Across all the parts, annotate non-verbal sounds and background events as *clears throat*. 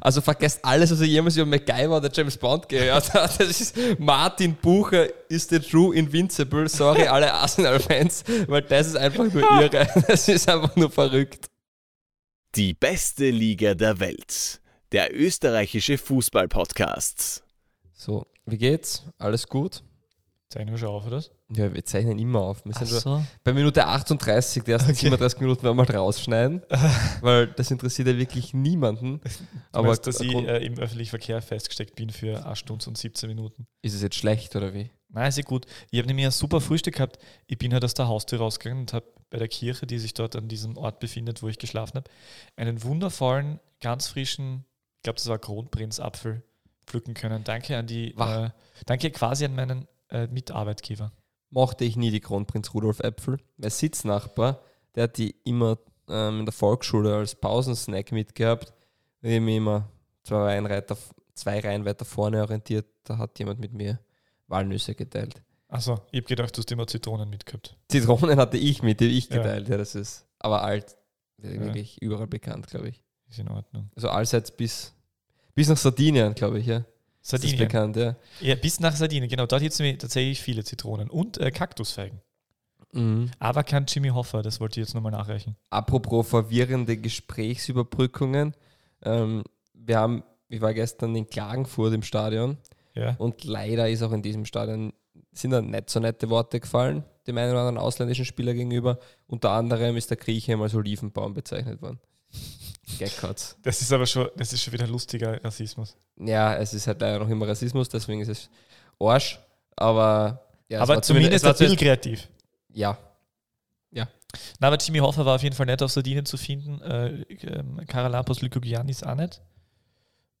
Also vergesst alles, was ihr jemals über MacGyver oder James Bond gehört *laughs* habt. Das ist Martin Bucher ist the true Invincible. Sorry, *laughs* alle Arsenal-Fans, weil das ist einfach nur irre. *laughs* Das ist einfach nur verrückt. Die beste Liga der Welt. Der österreichische Fußball-Podcast. So, wie geht's? Alles gut? Zeichnen wir schon auf, oder? Ja, wir zeichnen immer auf. Wir sind so. bei Minute 38, die ersten Okay. 37 Minuten werden wir mal rausschneiden, *laughs* weil das interessiert ja wirklich niemanden. Aber Aber weißt, dass ich äh, im öffentlichen Verkehr festgesteckt bin für 8 Stunden und 17 Minuten. ist es jetzt schlecht oder wie? Nein, ist ja gut. Ich habe nämlich ein super Frühstück gehabt. Ich bin halt aus der Haustür rausgegangen und habe bei der Kirche, die sich dort an diesem Ort befindet, wo ich geschlafen habe, einen wundervollen, ganz frischen, ich glaube, das war Kronprinzapfel pflücken können. Danke an die, äh, danke quasi an meinen äh, Mitarbeitgeber. Mochte ich nie die Kronprinz Rudolf Äpfel. Mein Sitznachbar, der hat die immer ähm, in der Volksschule als Pausensnack mitgehabt. Ich habe mich immer zwei Reihen, weiter, zwei Reihen weiter vorne orientiert. Da hat jemand mit mir Walnüsse geteilt. Achso, ich habe gedacht, du hast immer Zitronen mitgehabt. Zitronen hatte ich mit, die hab ich Ja. geteilt. Ja, das ist aber alt. Wirklich überall bekannt, glaube ich. Ist in Ordnung. Also allseits bis, bis nach Sardinien, glaube ich, ja. Das ist Sardinien. bekannt, ja. Ja, bis nach Sardinien, genau. Dort gibt es tatsächlich viele Zitronen und äh, Kaktusfeigen. Mhm. Aber kein Jimmy Hoffa, das wollte ich jetzt nochmal nachreichen. Apropos verwirrende Gesprächsüberbrückungen. Ähm, wir haben, ich war gestern in Klagenfurt im Stadion Ja. und leider ist auch in diesem Stadion sind da nicht so nette Worte gefallen, dem einen oder anderen ausländischen Spieler gegenüber. Unter anderem ist der Grieche immer als Olivenbaum bezeichnet worden. Geckhardt. Das ist aber schon, das ist schon wieder lustiger Rassismus. Ja, es ist halt leider noch immer Rassismus, deswegen ist es Arsch. Aber ja, aber zumindest es war zuerst- kreativ. Ja, Na, aber Jimmy Hoffa war auf jeden Fall nicht auf Sardinien zu finden. Äh, ähm, Karalampos Lykogiannis auch nicht.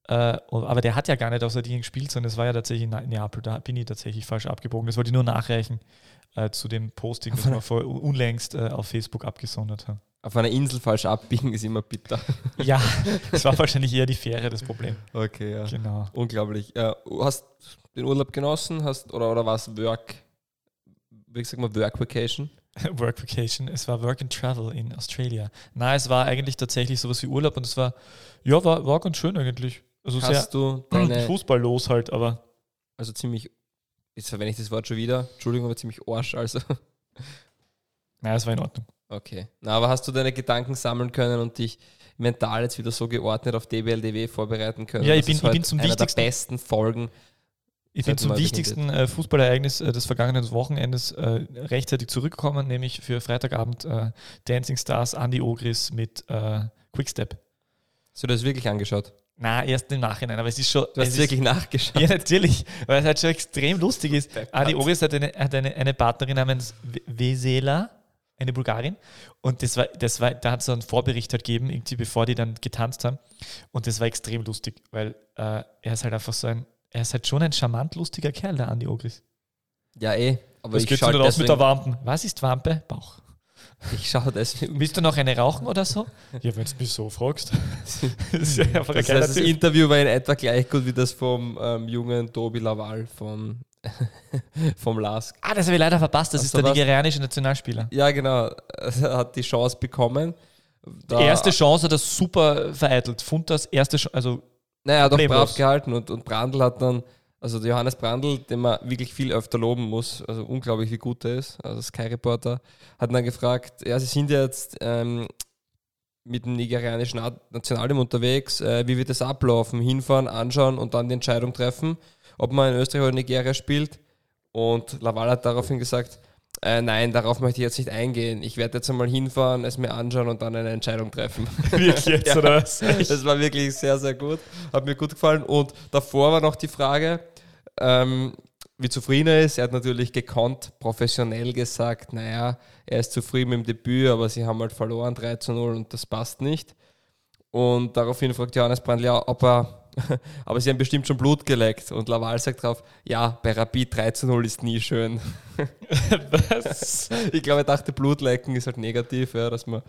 Äh, aber der hat ja gar nicht auf Sardinien gespielt, sondern es war ja tatsächlich in Neapel. Da bin ich tatsächlich falsch abgebogen. Das wollte ich nur nachreichen äh, zu dem Posting, das wir vor unlängst äh, auf Facebook abgesondert haben. Auf einer Insel falsch abbiegen ist immer bitter. *laughs* Ja, es war wahrscheinlich eher die Fähre das Problem. Okay, ja. Genau. Unglaublich. Ja, hast den Urlaub genossen? Hast, oder, oder war es Work? Wie sagt man, Work Vacation? *laughs* Work Vacation. Es war Work and Travel in Australia. Na, es war eigentlich tatsächlich sowas wie Urlaub und es war, ja, war, war ganz schön eigentlich. Also Hast du sehr deine, *clears throat* fußballlos halt, aber also ziemlich, jetzt verwende ich das Wort schon wieder, Entschuldigung, aber ziemlich Arsch, also. naja, es war in Ordnung. Okay. Na, aber hast du deine Gedanken sammeln können und dich mental jetzt wieder so geordnet auf DBLDW vorbereiten können? Ja, ich bin- ich bin zum einer wichtigsten- der besten Folgen. Ich bin zum wichtigsten äh, Fußballereignis äh, des vergangenen Wochenendes äh, rechtzeitig zurückgekommen, nämlich für Freitagabend äh, Dancing Stars Andy Ogris mit äh, Quickstep. Hast du das wirklich angeschaut? Na, erst im Nachhinein, aber es ist schon. Du hast wirklich ist, nachgeschaut. Ja, natürlich, weil es halt schon extrem lustig ist. Andy Ogris hat eine, hat eine, eine Partnerin namens Vesela, eine Bulgarin. Und das war, das war, da hat es so einen Vorbericht halt gegeben, irgendwie bevor die dann getanzt haben. Und das war extrem lustig, weil äh, er ist halt einfach so ein, er ist halt schon ein charmant lustiger Kerl, der Andy Ogris. Ja, eh. Aber Was ich geht schaue denn aus mit der Wampen? Was ist Wampe? Bauch. ich schaue deswegen Willst du noch eine rauchen oder so? *laughs* Ja, wenn du mich so fragst. *laughs* das ist ja Das heißt, das. Interview war in etwa gleich gut wie das vom ähm, jungen Tobi Laval von, *laughs* vom LASK. Ah, das habe ich leider verpasst. Das Hast ist der nigerianische Nationalspieler. Ja, genau. *laughs* Er hat die Chance bekommen. Die erste Chance hat er super vereitelt. Funtas erste Chance, also Naja, er hat auch brav gehalten und, und Brandl hat dann, also Johannes Brandl, den man wirklich viel öfter loben muss, also unglaublich, wie gut er ist, also Sky Reporter, hat dann gefragt, ja, sie sind jetzt ähm, mit dem nigerianischen Na- Nationalteam unterwegs, äh, wie wird das ablaufen? Hinfahren, anschauen und dann die Entscheidung treffen, ob man in Österreich oder Nigeria spielt. Und Laval hat daraufhin gesagt, äh, nein, darauf möchte ich jetzt nicht eingehen. Ich werde jetzt einmal hinfahren, es mir anschauen und dann eine Entscheidung treffen. *laughs* wirklich jetzt Ja. oder was? Das war wirklich sehr, sehr gut. Hat mir gut gefallen. Und davor war noch die Frage, ähm, wie zufrieden er ist. Er hat natürlich gekonnt, professionell gesagt, naja, er ist zufrieden mit dem Debüt, aber sie haben halt verloren, 3 zu 0 und das passt nicht. Und daraufhin fragt Johannes Brandl, ja, ob er, *laughs* aber sie haben bestimmt schon Blut geleckt. Und Laval sagt drauf, ja, bei Rapid 3 zu 0 ist nie schön. *laughs* Was? *laughs* Ich glaube, er dachte, Blutlecken ist halt negativ, ja, dass man,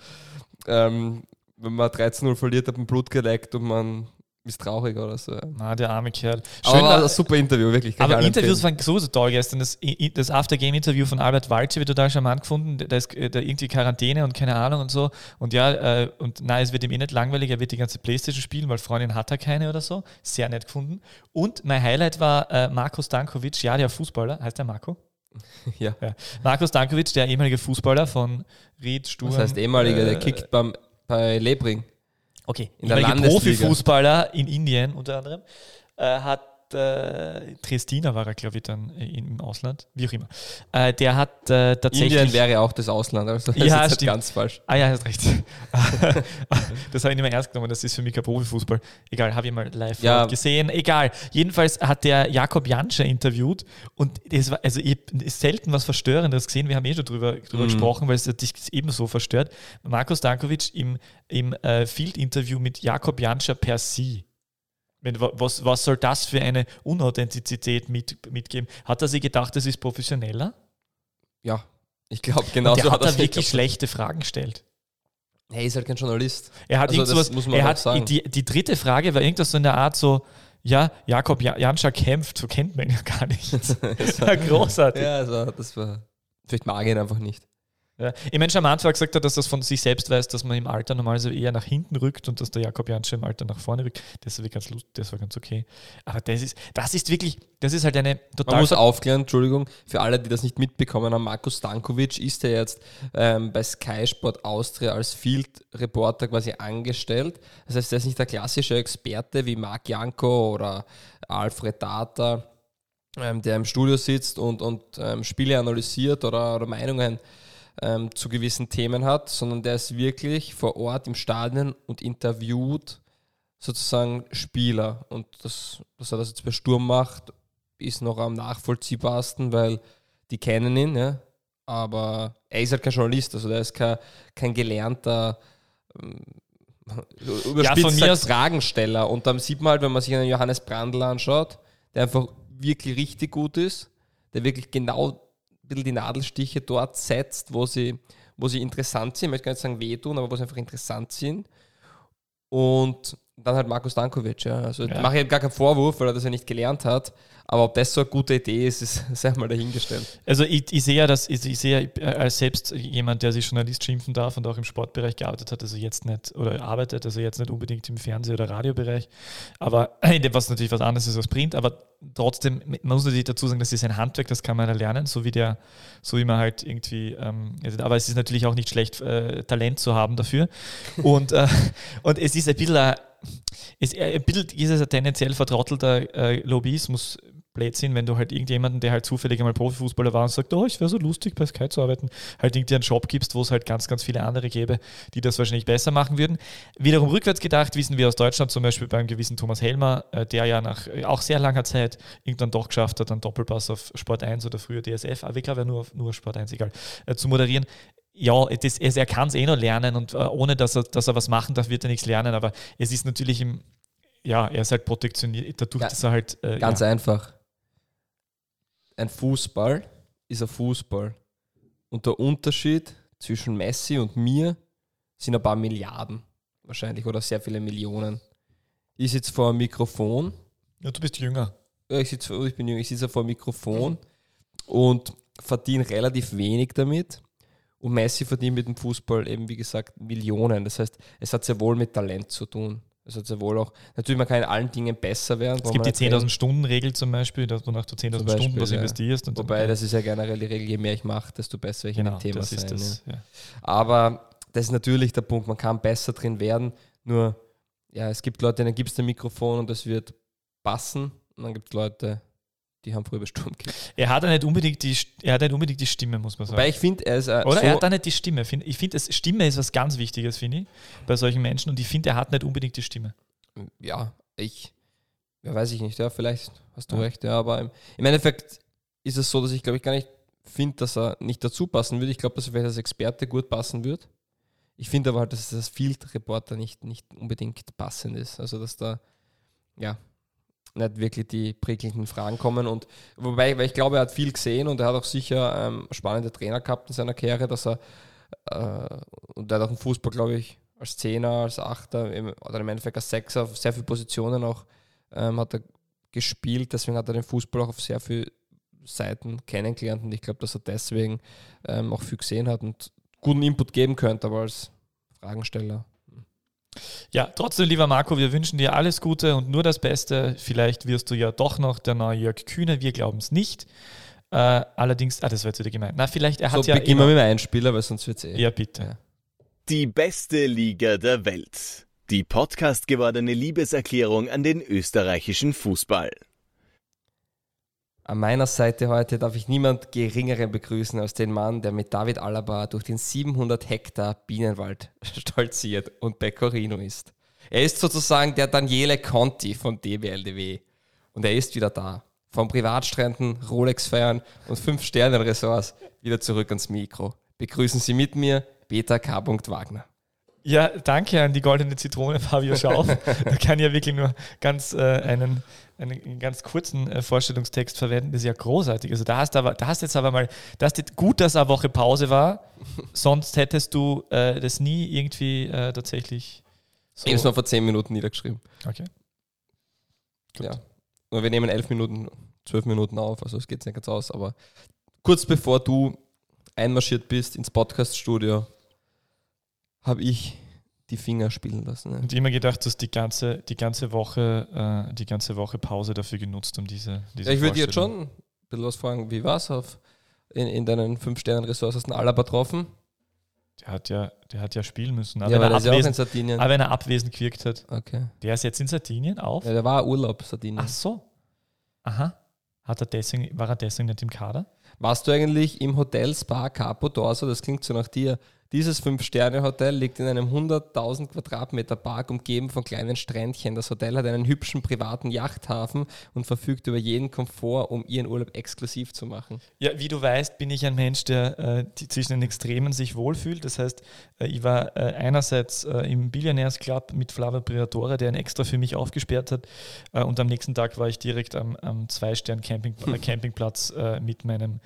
ähm, wenn man 13-0 verliert, hat man Blut geleckt und man ist traurig oder so. Na, der arme Kerl. Schön, aber war ein super Interview, wirklich. Aber Interviews waren sowieso toll gestern. Das, das After-Game-Interview von Albert Walz wird total charmant gefunden. Da ist da irgendwie Quarantäne und keine Ahnung und so. Und ja, äh, und nein, es wird ihm eh nicht langweilig. Er wird die ganze Playstation spielen, weil Freundin hat er keine oder so. Sehr nett gefunden. Und mein Highlight war äh, Marco Stankovic, ja, der Fußballer. Heißt der Marco? *laughs* ja. ja. Marco Stankovic, der ehemalige Fußballer von Ried, Sturm. Das heißt ehemaliger, äh, der kickt beim, bei Lebring. Okay, in der Profifußballer in Indien unter anderem, äh, hat äh, Triestina war er, glaube ich, dann im Ausland, wie auch immer. Äh, der hat äh, tatsächlich. Indien wäre auch das Ausland, also das ja, ist stimmt. ganz falsch. Ah ja, hast recht. *laughs* das habe ich nicht mehr ernst genommen, das ist für mich kein Profifußball. Egal, habe ich mal live ja. gesehen. Egal. Jedenfalls hat der Jakob Janscher interviewt und es war, also ich selten was Verstörendes gesehen. Wir haben eh schon drüber, drüber mhm. gesprochen, weil es dich ebenso verstört. Markus Dankovic im, im äh, Field-Interview mit Jakob Janscher per Sie was, was soll das für eine Unauthentizität mit, mitgeben? Hat er sich gedacht, das ist professioneller? Ja, ich glaube genau so. hat er wirklich schlechte Fragen gestellt. Er ist halt kein Journalist. Er hat also sowas, muss man er hat sagen. Die, die dritte Frage war irgendwas so in der Art so, ja, Jakob Janscha kämpft, so kennt man ihn ja gar nicht. *laughs* das *laughs* war großartig. Ja, das war, das war, vielleicht mag ich ihn einfach nicht. Ja. Ich meine, Charmant war gesagt hat, dass das von sich selbst weiß, dass man im Alter normalerweise eher nach hinten rückt und dass der Jakob Jansche im Alter nach vorne rückt. Das war ganz lustig, das war ganz okay. Aber das ist, das ist wirklich, das ist halt eine total. Man muss aufklären, Entschuldigung, für alle, die das nicht mitbekommen haben, Markus Stankovic ist ja jetzt ähm, bei Sky Sport Austria als Field Reporter quasi angestellt. Das heißt, er ist nicht der klassische Experte wie Marc Janko oder Alfred Data, ähm, der im Studio sitzt und, und ähm, Spiele analysiert oder, oder Meinungen ähm, zu gewissen Themen hat, sondern der ist wirklich vor Ort im Stadion und interviewt sozusagen Spieler. Und das, dass er das jetzt bei Sturm macht, ist noch am nachvollziehbarsten, weil die kennen ihn, ja. Aber er ist halt kein Journalist, also der ist kein, kein gelernter ähm, überspitzt *laughs* ja, Fragensteller. Und dann sieht man halt, wenn man sich einen Johannes Brandl anschaut, der einfach wirklich richtig gut ist, der wirklich genau bisschen die Nadelstiche dort setzt, wo sie, wo sie interessant sind. Ich möchte gar nicht sagen wehtun, aber wo sie einfach interessant sind. Und dann halt Markus Dankovic. Ja. Also ja. mache ich ihm gar keinen Vorwurf, weil er das ja nicht gelernt hat. Aber ob das so eine gute Idee ist, ist *laughs* sehr mal dahingestellt. Also ich, ich sehe ja, dass ich, ich sehe als selbst jemand, der sich Journalist schimpfen darf und auch im Sportbereich gearbeitet hat, also jetzt nicht oder arbeitet, also jetzt nicht unbedingt im Fernseh- oder Radiobereich, aber *clears throat* was natürlich was anderes ist als Print, aber trotzdem man muss natürlich dazu sagen, das ist ein Handwerk, das kann man erlernen, so wie der, so wie man halt irgendwie, ähm, aber es ist natürlich auch nicht schlecht, äh, Talent zu haben dafür. Und, äh, *laughs* und es ist ein bisschen, es, ein bisschen ist es ein tendenziell vertrottelter äh, Lobbyismus Blödsinn, wenn du halt irgendjemanden, der halt zufällig einmal Profifußballer war und sagt, oh, ich wäre so lustig, bei Sky zu arbeiten, halt irgendwie einen Job gibst, wo es halt ganz, ganz viele andere gäbe, die das wahrscheinlich besser machen würden. Wiederum rückwärts gedacht, wissen wir aus Deutschland zum Beispiel beim gewissen Thomas Helmer, äh, der ja nach äh, auch sehr langer Zeit irgendwann doch geschafft hat, einen Doppelpass auf Sport 1 oder früher DSF, aber ich glaube nur, nur Sport 1, egal, äh, zu moderieren ja, das, er kann es eh noch lernen und ohne dass er, dass er was machen darf, wird er nichts lernen. Aber es ist natürlich im, ja, er ist halt protektioniert, dadurch, ja, dass er halt. Äh, ganz ja. einfach ein Fußball ist ein Fußball. Und der Unterschied zwischen Messi und mir sind ein paar Milliarden wahrscheinlich oder sehr viele Millionen. Ich sitze vor einem Mikrofon. Ja, du bist jünger. Ja, ich, sitze, ich bin jünger. Ich sitze vor einem Mikrofon und verdiene relativ wenig damit. Und Messi verdient mit dem Fußball eben, wie gesagt, Millionen. Das heißt, es hat sehr wohl mit Talent zu tun. Das hat ja wohl auch, natürlich, man kann in allen Dingen besser werden. Es gibt die 10.000 Stunden Regel zum Beispiel, dass du 10.000 Stunden was ja. investierst. Wobei, das ist ja generell die Regel, je mehr ich mache, desto besser ich genau, in dem Thema das sein. Das, ja. Aber das ist natürlich der Punkt, man kann besser drin werden, nur ja, es gibt Leute, denen gibt es ein Mikrofon und das wird passen und dann gibt es Leute, die haben früher bestimmt. Er hat ja nicht unbedingt die, er hat nicht unbedingt die Stimme, muss man sagen. Weil ich finde, er ist. Äh, Oder so er hat da nicht die Stimme. Ich finde, Stimme ist was ganz Wichtiges, finde ich, bei solchen Menschen. Und ich finde, er hat nicht unbedingt die Stimme. Ja, ich. Ja, weiß ich nicht, ja, vielleicht hast du ja. recht, ja, aber im, im, Endeffekt ist es so, dass ich glaube ich gar nicht finde, dass er nicht dazu passen würde. Ich glaube, dass er vielleicht als Experte gut passen wird. Ich finde aber halt, dass das Field Reporter nicht, nicht unbedingt passend ist. Also, dass da, ja, nicht wirklich die prickelnden Fragen kommen. Und wobei, weil ich glaube, er hat viel gesehen und er hat auch sicher ähm, spannende Trainer gehabt in seiner Karriere, dass er äh, und er hat auch im Fußball, glaube ich, als Zehner, als Achter oder im Endeffekt als Sechser auf sehr viele Positionen auch ähm, hat er gespielt. Deswegen hat er den Fußball auch auf sehr viele Seiten kennengelernt und ich glaube, dass er deswegen ähm, auch viel gesehen hat und guten Input geben könnte, aber als Fragensteller. Ja, trotzdem, lieber Marco, wir wünschen dir alles Gute und nur das Beste. Vielleicht wirst du ja doch noch der neue Jörg Kühne, wir glauben es nicht. Äh, allerdings, ah, das war jetzt wieder gemeint. Na, vielleicht, er hat so ja beginnen wir immer, mit dem Einspieler, weil sonst wird es eh. Ja, bitte. Ja. Die beste Liga der Welt. Die Podcast gewordene Liebeserklärung an den österreichischen Fußball. An meiner Seite heute darf ich niemand Geringeren begrüßen als den Mann, der mit David Alaba durch den 700 Hektar Bienenwald *laughs* stolziert und Pecorino ist. Er ist sozusagen der Daniele Conti von DBLDW. Und er ist wieder da. Vom Privatstränden, Rolex-Feiern und 5-Sterne-Ressorts wieder zurück ans Mikro. Begrüßen Sie mit mir Peter K. Wagner. Ja, danke an die goldene Zitrone, *laughs* Fabio Schauf. *laughs* da kann ich ja wirklich nur ganz äh, einen, einen ganz kurzen äh, Vorstellungstext verwenden. Das ist ja großartig. Also da hast du aber, da hast jetzt aber mal, das ist gut, dass eine Woche Pause war. *laughs* Sonst hättest du äh, das nie irgendwie äh, tatsächlich so. Ich habe es mal vor 10 Minuten niedergeschrieben. Okay. Gut. Ja. Nur wir nehmen 11 Minuten, 12 Minuten auf, also es geht nicht ganz aus. Aber kurz bevor du einmarschiert bist ins Podcast-Studio, habe ich die Finger spielen lassen. Ne? Und immer gedacht, dass die ganze, die ganze Woche, äh, die ganze Woche Pause dafür genutzt, um diese, diese Ja, ich würde jetzt schon ein bisschen was fragen. Wie war es in, in deinen 5-Sternen-Ressorts? Hast du einen Alaba getroffen? Der hat ja, der hat ja spielen müssen. ja, Aber, aber der er ja auch in abwesend, Sardinien. aber wenn er abwesend gewirkt hat. Okay. Der ist jetzt in Sardinien auf. Ja, der war Urlaub, Sardinien. Ach so. Aha. Hat er deswegen, war er deswegen nicht im Kader? Warst du eigentlich im Hotel Spa Capo d'Orso? Das klingt so nach dir. Dieses Fünf-Sterne-Hotel liegt in einem 100.000 Quadratmeter Park, umgeben von kleinen Strändchen. Das Hotel hat einen hübschen privaten Yachthafen und verfügt über jeden Komfort, um ihren Urlaub exklusiv zu machen. Ja, wie du weißt, bin ich ein Mensch, der äh, zwischen den Extremen sich wohlfühlt. Das heißt, äh, ich war äh, einerseits äh, im Billionaires Club mit Flavio Briatore, der ihn extra für mich aufgesperrt hat. Äh, und am nächsten Tag war ich direkt am, am Zwei-Stern-Camping, *laughs* äh, Campingplatz äh, mit meinem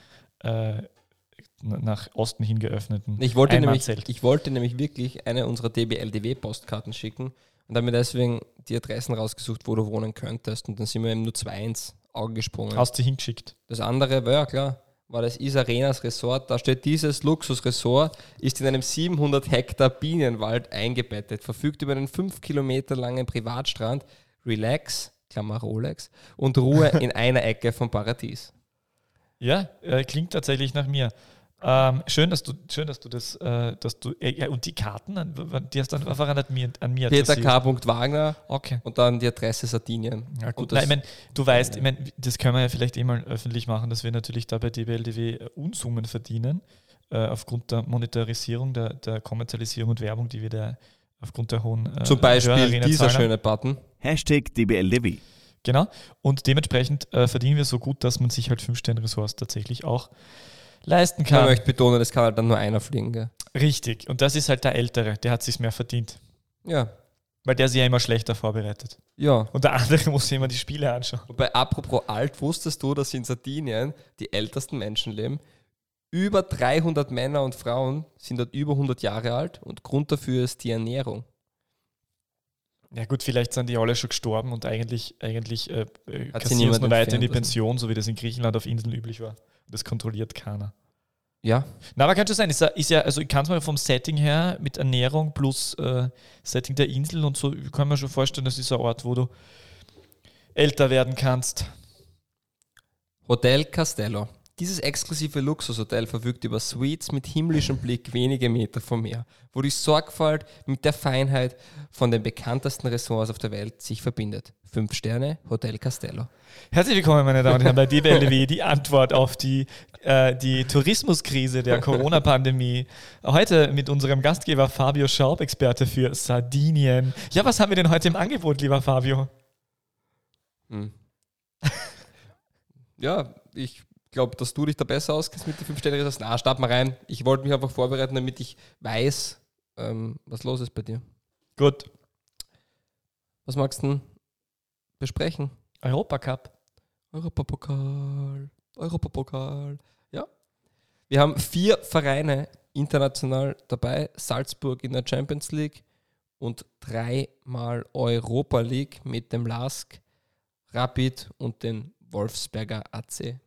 nach Osten hin geöffneten Ich wollte, nämlich, ich wollte nämlich wirklich eine unserer DBLDW-Postkarten schicken und habe mir deswegen die Adressen rausgesucht, wo du wohnen könntest. Und dann sind mir eben nur zwei ins Auge gesprungen. Hast du hingeschickt? Das andere war ja klar, war das Isarenas Resort. Da steht dieses Luxusresort, ist in einem 700 Hektar Bienenwald eingebettet, verfügt über einen 5 Kilometer langen Privatstrand, Relax, Klammer Rolex, und Ruhe *laughs* in einer Ecke vom Paradies. Ja, äh, klingt tatsächlich nach mir. Ähm, schön, dass du, schön, dass du das, äh, dass du, äh, ja, und die Karten, die hast du einfach an mir, an mir Peter adressiert. K. Wagner Okay. und dann die Adresse Sardinien. Ja, gut. Nein, ich mein, du weißt, ich mein, das können wir ja vielleicht eh mal öffentlich machen, dass wir natürlich da bei DBLDW äh, Unsummen verdienen, äh, aufgrund der Monetarisierung, der, der Kommerzialisierung und Werbung, die wir da aufgrund der hohen äh, Zum Beispiel dieser schöne Button. Hashtag DBLDW. Genau. Und dementsprechend äh, verdienen wir so gut, dass man sich halt 5 Sterne Ressorts tatsächlich auch leisten Ich kann. möchte betonen, das kann halt dann nur einer fliegen. Gell? Richtig. Und das ist halt der Ältere, der hat sich mehr verdient. Ja, Weil der sich ja immer schlechter vorbereitet. ja. Und der andere *laughs* muss sich immer die Spiele anschauen. Wobei, apropos alt, wusstest du, dass in Sardinien die ältesten Menschen leben? Über 300 Männer und Frauen sind dort über 100 Jahre alt und Grund dafür ist die Ernährung. Ja gut, vielleicht sind die alle schon gestorben und eigentlich, eigentlich äh, Hat sie kassieren sie nur weiter in die? Pension, so wie das in Griechenland auf Inseln üblich war. Das kontrolliert keiner. Ja, Na, aber kann schon sein, ist ja, ist ja also ich kann es mir vom Setting her mit Ernährung plus äh, Setting der Insel und so, ich kann mir schon vorstellen, das ist ein Ort, wo du älter werden kannst. Hotel Castello. Dieses exklusive Luxushotel verfügt über Suites mit himmlischem Blick wenige Meter vom Meer, wo die Sorgfalt mit der Feinheit von den bekanntesten Ressorts auf der Welt sich verbindet. Fünf Sterne, Hotel Castello. Herzlich willkommen, meine Damen und Herren, bei DBLW, *laughs* die Antwort auf die, äh, die Tourismuskrise der Corona-Pandemie. Heute mit unserem Gastgeber Fabio Schaub, Experte für Sardinien. Ja, was haben wir denn heute im Angebot, lieber Fabio? Hm. ja, ich glaube, dass du dich da besser auskennst mit den fünf Sterne. Na, start mal rein. Ich wollte mich einfach vorbereiten, damit ich weiß, ähm, was los ist bei dir. Gut, Was magst du denn besprechen? Europacup. Europapokal, Europapokal. Ja. Wir haben vier Vereine international dabei. Salzburg in der Champions League, und dreimal Europa League mit dem LASK, Rapid und den Wolfsberger AC.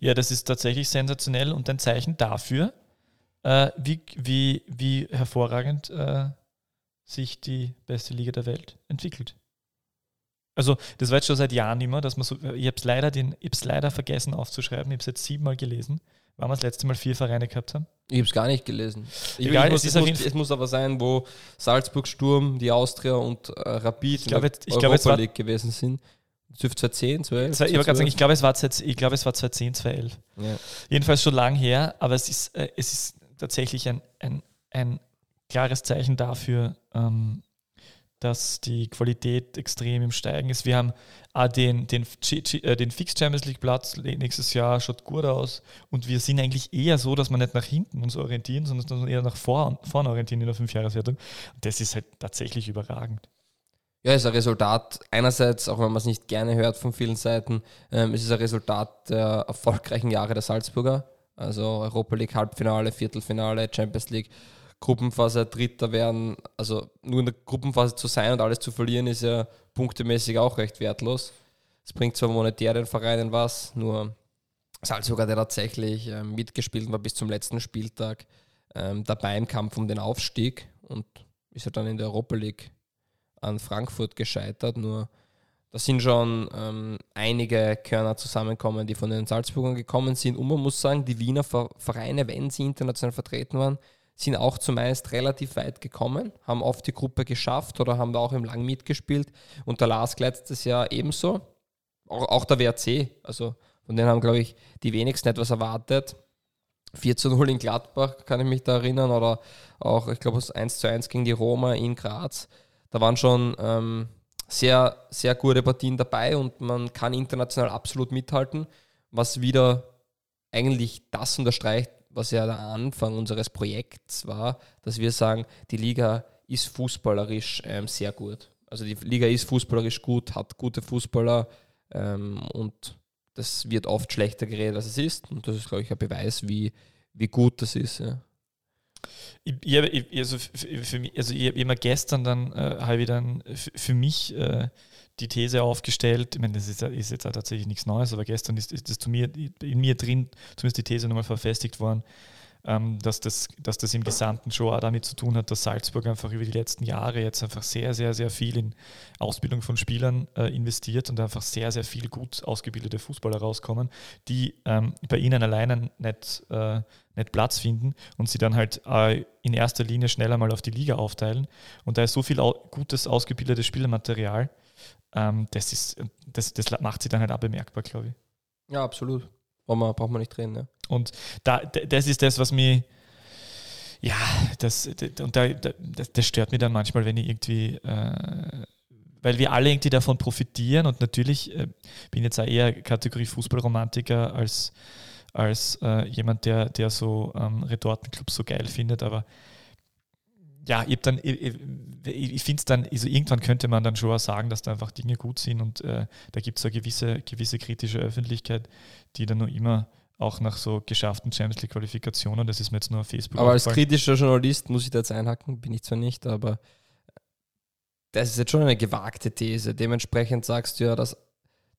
Ja, das ist tatsächlich sensationell und ein Zeichen dafür, äh, wie, wie, wie hervorragend äh, sich die beste Liga der Welt entwickelt. Also, das war jetzt schon seit Jahren immer, dass man so, ich habe es leider, leider vergessen aufzuschreiben, ich habe es jetzt siebenmal gelesen, weil wir das letzte Mal vier Vereine gehabt haben. Ich habe es gar nicht gelesen. Ich Egal, muss, es, muss, es, muss, aber sein, wo Salzburg, Sturm, die Austria und äh, Rapid ich glaube, in der Europa League gewesen sind. Dürfte 2010, 12? Ich wollte gerade sagen, ich glaube, es war, ich glaube, es war 2010, 2011. Ja. Jedenfalls schon lang her, aber es ist, äh, es ist tatsächlich ein, ein, ein klares Zeichen dafür, ähm, dass die Qualität extrem im Steigen ist. Wir haben auch den, den, äh, den Fixed Champions League Platz nächstes Jahr, schaut gut aus. Und wir sind eigentlich eher so, dass wir nicht nach hinten uns orientieren, sondern dass wir eher nach vorn, vorne orientieren in der Fünfjahreswertung. Und das ist halt tatsächlich überragend. Ja, ist ein Resultat, einerseits, auch wenn man es nicht gerne hört von vielen Seiten, ähm, ist es ein Resultat der erfolgreichen Jahre der Salzburger. Also Europa League Halbfinale, Viertelfinale, Champions League Gruppenphase Dritter werden, also nur in der Gruppenphase zu sein und alles zu verlieren, ist ja punktemäßig auch recht wertlos. Es bringt zwar monetär den Vereinen was, nur Salzburg hat ja tatsächlich äh, mitgespielt und war bis zum letzten Spieltag ähm, dabei im Kampf um den Aufstieg und ist ja dann in der Europa League an Frankfurt gescheitert. Nur da sind schon ähm, einige Körner zusammengekommen, die von den Salzburgern gekommen sind. Und man muss sagen, die Wiener Vereine, wenn sie international vertreten waren, sind auch zumeist relativ weit gekommen, haben oft die Gruppe geschafft oder haben da auch im Lang mitgespielt. Und der Lars letztes Jahr ebenso. Auch, auch der WRC, also von denen haben, glaube ich, die wenigsten etwas erwartet. 4 zu 0 in Gladbach, kann ich mich da erinnern, oder auch, ich glaube, 1 zu 1 gegen die Roma in Graz. Da waren schon ähm, sehr, sehr gute Partien dabei und man kann international absolut mithalten, was wieder eigentlich das unterstreicht, was ja der Anfang unseres Projekts war, dass wir sagen, die Liga ist fußballerisch ähm, sehr gut. Also die Liga ist fußballerisch gut, hat gute Fußballer ähm, und das wird oft schlechter geredet, als es ist. Und das ist, glaube ich, ein Beweis, wie, wie gut das ist. Ja. Ich, ich, also für, mich, also ich habe immer gestern dann äh, habe ich dann für mich äh, die These aufgestellt, ich meine, das ist, ist jetzt tatsächlich nichts Neues, aber gestern ist, ist das zu mir, in mir drin zumindest die These nochmal verfestigt worden, ähm, dass, das, dass das im Gesamten schon auch damit zu tun hat, dass Salzburg einfach über die letzten Jahre jetzt einfach sehr, sehr, sehr viel in Ausbildung von Spielern äh, investiert und einfach sehr, sehr viel gut ausgebildete Fußballer rauskommen, die ähm, bei ihnen alleine nicht, äh, nicht Platz finden und sie dann halt äh, in erster Linie schneller mal auf die Liga aufteilen. Und da ist so viel au gutes, ausgebildetes Spielermaterial, ähm, das, ist, das, das macht sie dann halt auch bemerkbar, glaube ich. Ja, absolut. Braucht man, braucht man nicht reden. Ja. Und da, das ist das, was mich, ja, das, und da, das, das stört mich dann manchmal, wenn ich irgendwie, äh, weil wir alle irgendwie davon profitieren und natürlich äh, bin jetzt auch eher Kategorie Fußballromantiker als, als äh, jemand, der, der so ähm, Retortenclubs so geil findet, aber ja, ich, dann, ich, ich finde es dann, also irgendwann könnte man dann schon auch sagen, dass da einfach Dinge gut sind und äh, da gibt es eine gewisse, gewisse kritische Öffentlichkeit, die dann noch immer auch nach so geschafften Champions League Qualifikationen, das ist mir jetzt nur auf Facebook. Aber als kritischer Journalist muss ich da jetzt einhacken, bin ich zwar nicht, aber das ist jetzt schon eine gewagte These. Dementsprechend sagst du ja, dass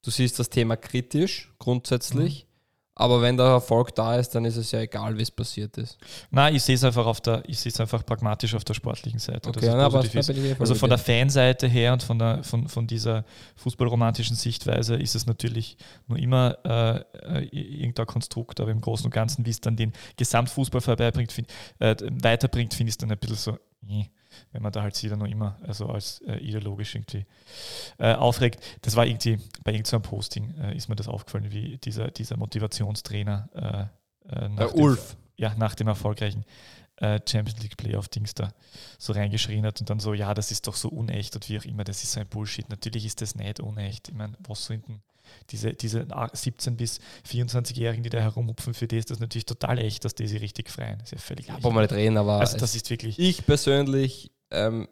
du siehst das Thema kritisch grundsätzlich. Mhm. Aber wenn der Erfolg da ist, dann ist es ja egal, wie es passiert ist. Nein, ich sehe es einfach auf der, ich sehe es einfach pragmatisch auf der sportlichen Seite. Okay, na, aber eh also von der Fanseite her und von, der, von, von dieser fußballromantischen Sichtweise ist es natürlich nur immer äh, äh irgendein Konstrukt, aber im Großen und Ganzen, wie es dann den Gesamtfußball vorbeibringt, find, äh, weiterbringt, finde ich es dann ein bisschen so. Äh wenn man da halt sie dann noch immer also als äh, ideologisch irgendwie äh, aufregt. Das war irgendwie bei irgendeinem Posting, äh, ist mir das aufgefallen, wie dieser, dieser Motivationstrainer äh, äh, nach, dem, ja, nach dem erfolgreichen äh, Champions League Playoff-Dings da so reingeschrien hat und dann so, ja, das ist doch so unecht und wie auch immer, das ist so ein Bullshit. Natürlich ist das nicht unecht. Ich meine, was sind denn diese, diese 17- bis 24-Jährigen, die da herumhupfen, für die ist das natürlich total echt, dass die sich richtig freien. Das ist ja völlig ja, mal reden, aber also das ist wirklich. Ich persönlich ähm,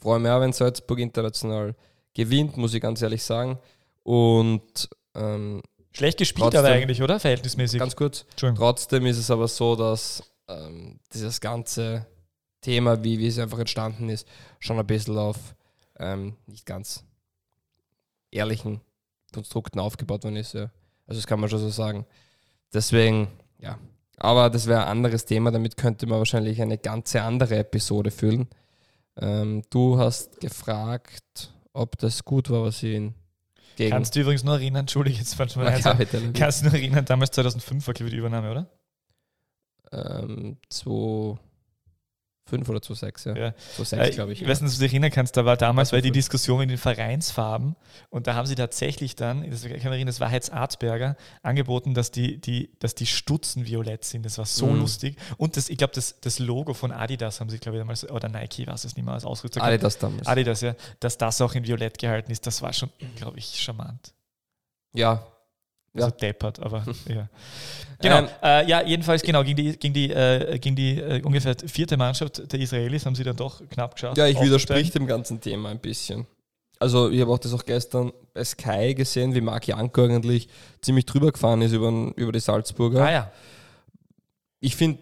freue mich auch, wenn Salzburg international gewinnt, muss ich ganz ehrlich sagen. Und ähm, schlecht gespielt trotzdem, aber eigentlich, oder? Verhältnismäßig. Ganz kurz. Trotzdem ist es aber so, dass ähm, dieses ganze Thema, wie, wie es einfach entstanden ist, schon ein bisschen auf ähm, nicht ganz ehrlichen Konstrukten aufgebaut worden ist. Ja. Also das kann man schon so sagen. Deswegen, ja. Aber das wäre ein anderes Thema, damit könnte man wahrscheinlich eine ganze andere Episode füllen. Ähm, du hast gefragt, ob das gut war, was sie in gegen Kannst du übrigens nur erinnern, entschuldige jetzt falsch *laughs* mal also, Kannst du nur erinnern, damals 2005 war glaube ich die Übernahme, oder? Ähm, 2 5 oder 2,6, ja. ja. 2,6, äh, glaube ich. Ich weiß nicht, ob du dich erinnern kannst, da war damals war die Diskussion in den Vereinsfarben und da haben sie tatsächlich dann, das, kann mich erinnern, das war Hetz Artberger, angeboten, dass die, die, dass die Stutzen violett sind. Das war so mhm. lustig. Und das, ich glaube, das, das Logo von Adidas haben sie, glaube ich, damals, oder Nike, was es nicht mehr als Ausrüster Adidas damals. Adidas, ja. Dass das auch in Violett gehalten ist, das war schon glaube ich, charmant. Ja, also ja. deppert, aber *laughs* ja. Genau, ähm, äh, ja, jedenfalls genau, gegen die, gegen die, äh, gegen die äh, ungefähr vierte Mannschaft der Israelis haben sie dann doch knapp geschafft. Ja, ich widerspreche dem ganzen Thema ein bisschen. Also ich habe auch das auch gestern bei Sky gesehen, wie Marc Janko eigentlich ziemlich drüber gefahren ist über, über die Salzburger. Ah ja. Ich finde,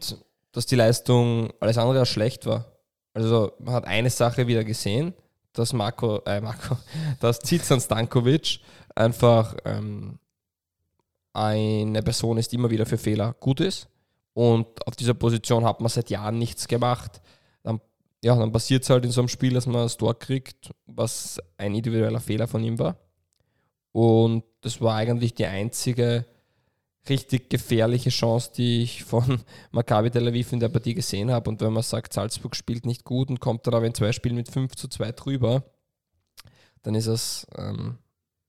dass die Leistung alles andere als schlecht war. Also man hat eine Sache wieder gesehen, dass Marco, äh Marco, *laughs* dass Zizan Stankovic einfach ähm, eine Person ist, die immer wieder für Fehler gut ist. Und auf dieser Position hat man seit Jahren nichts gemacht. Dann, ja, dann passiert es halt in so einem Spiel, dass man das Tor kriegt, was ein individueller Fehler von ihm war. Und das war eigentlich die einzige richtig gefährliche Chance, die ich von *laughs* Maccabi Tel Aviv in der Partie gesehen habe. Und wenn man sagt, Salzburg spielt nicht gut und kommt dann aber in zwei Spielen mit 5 zu 2 drüber, dann ist es ähm,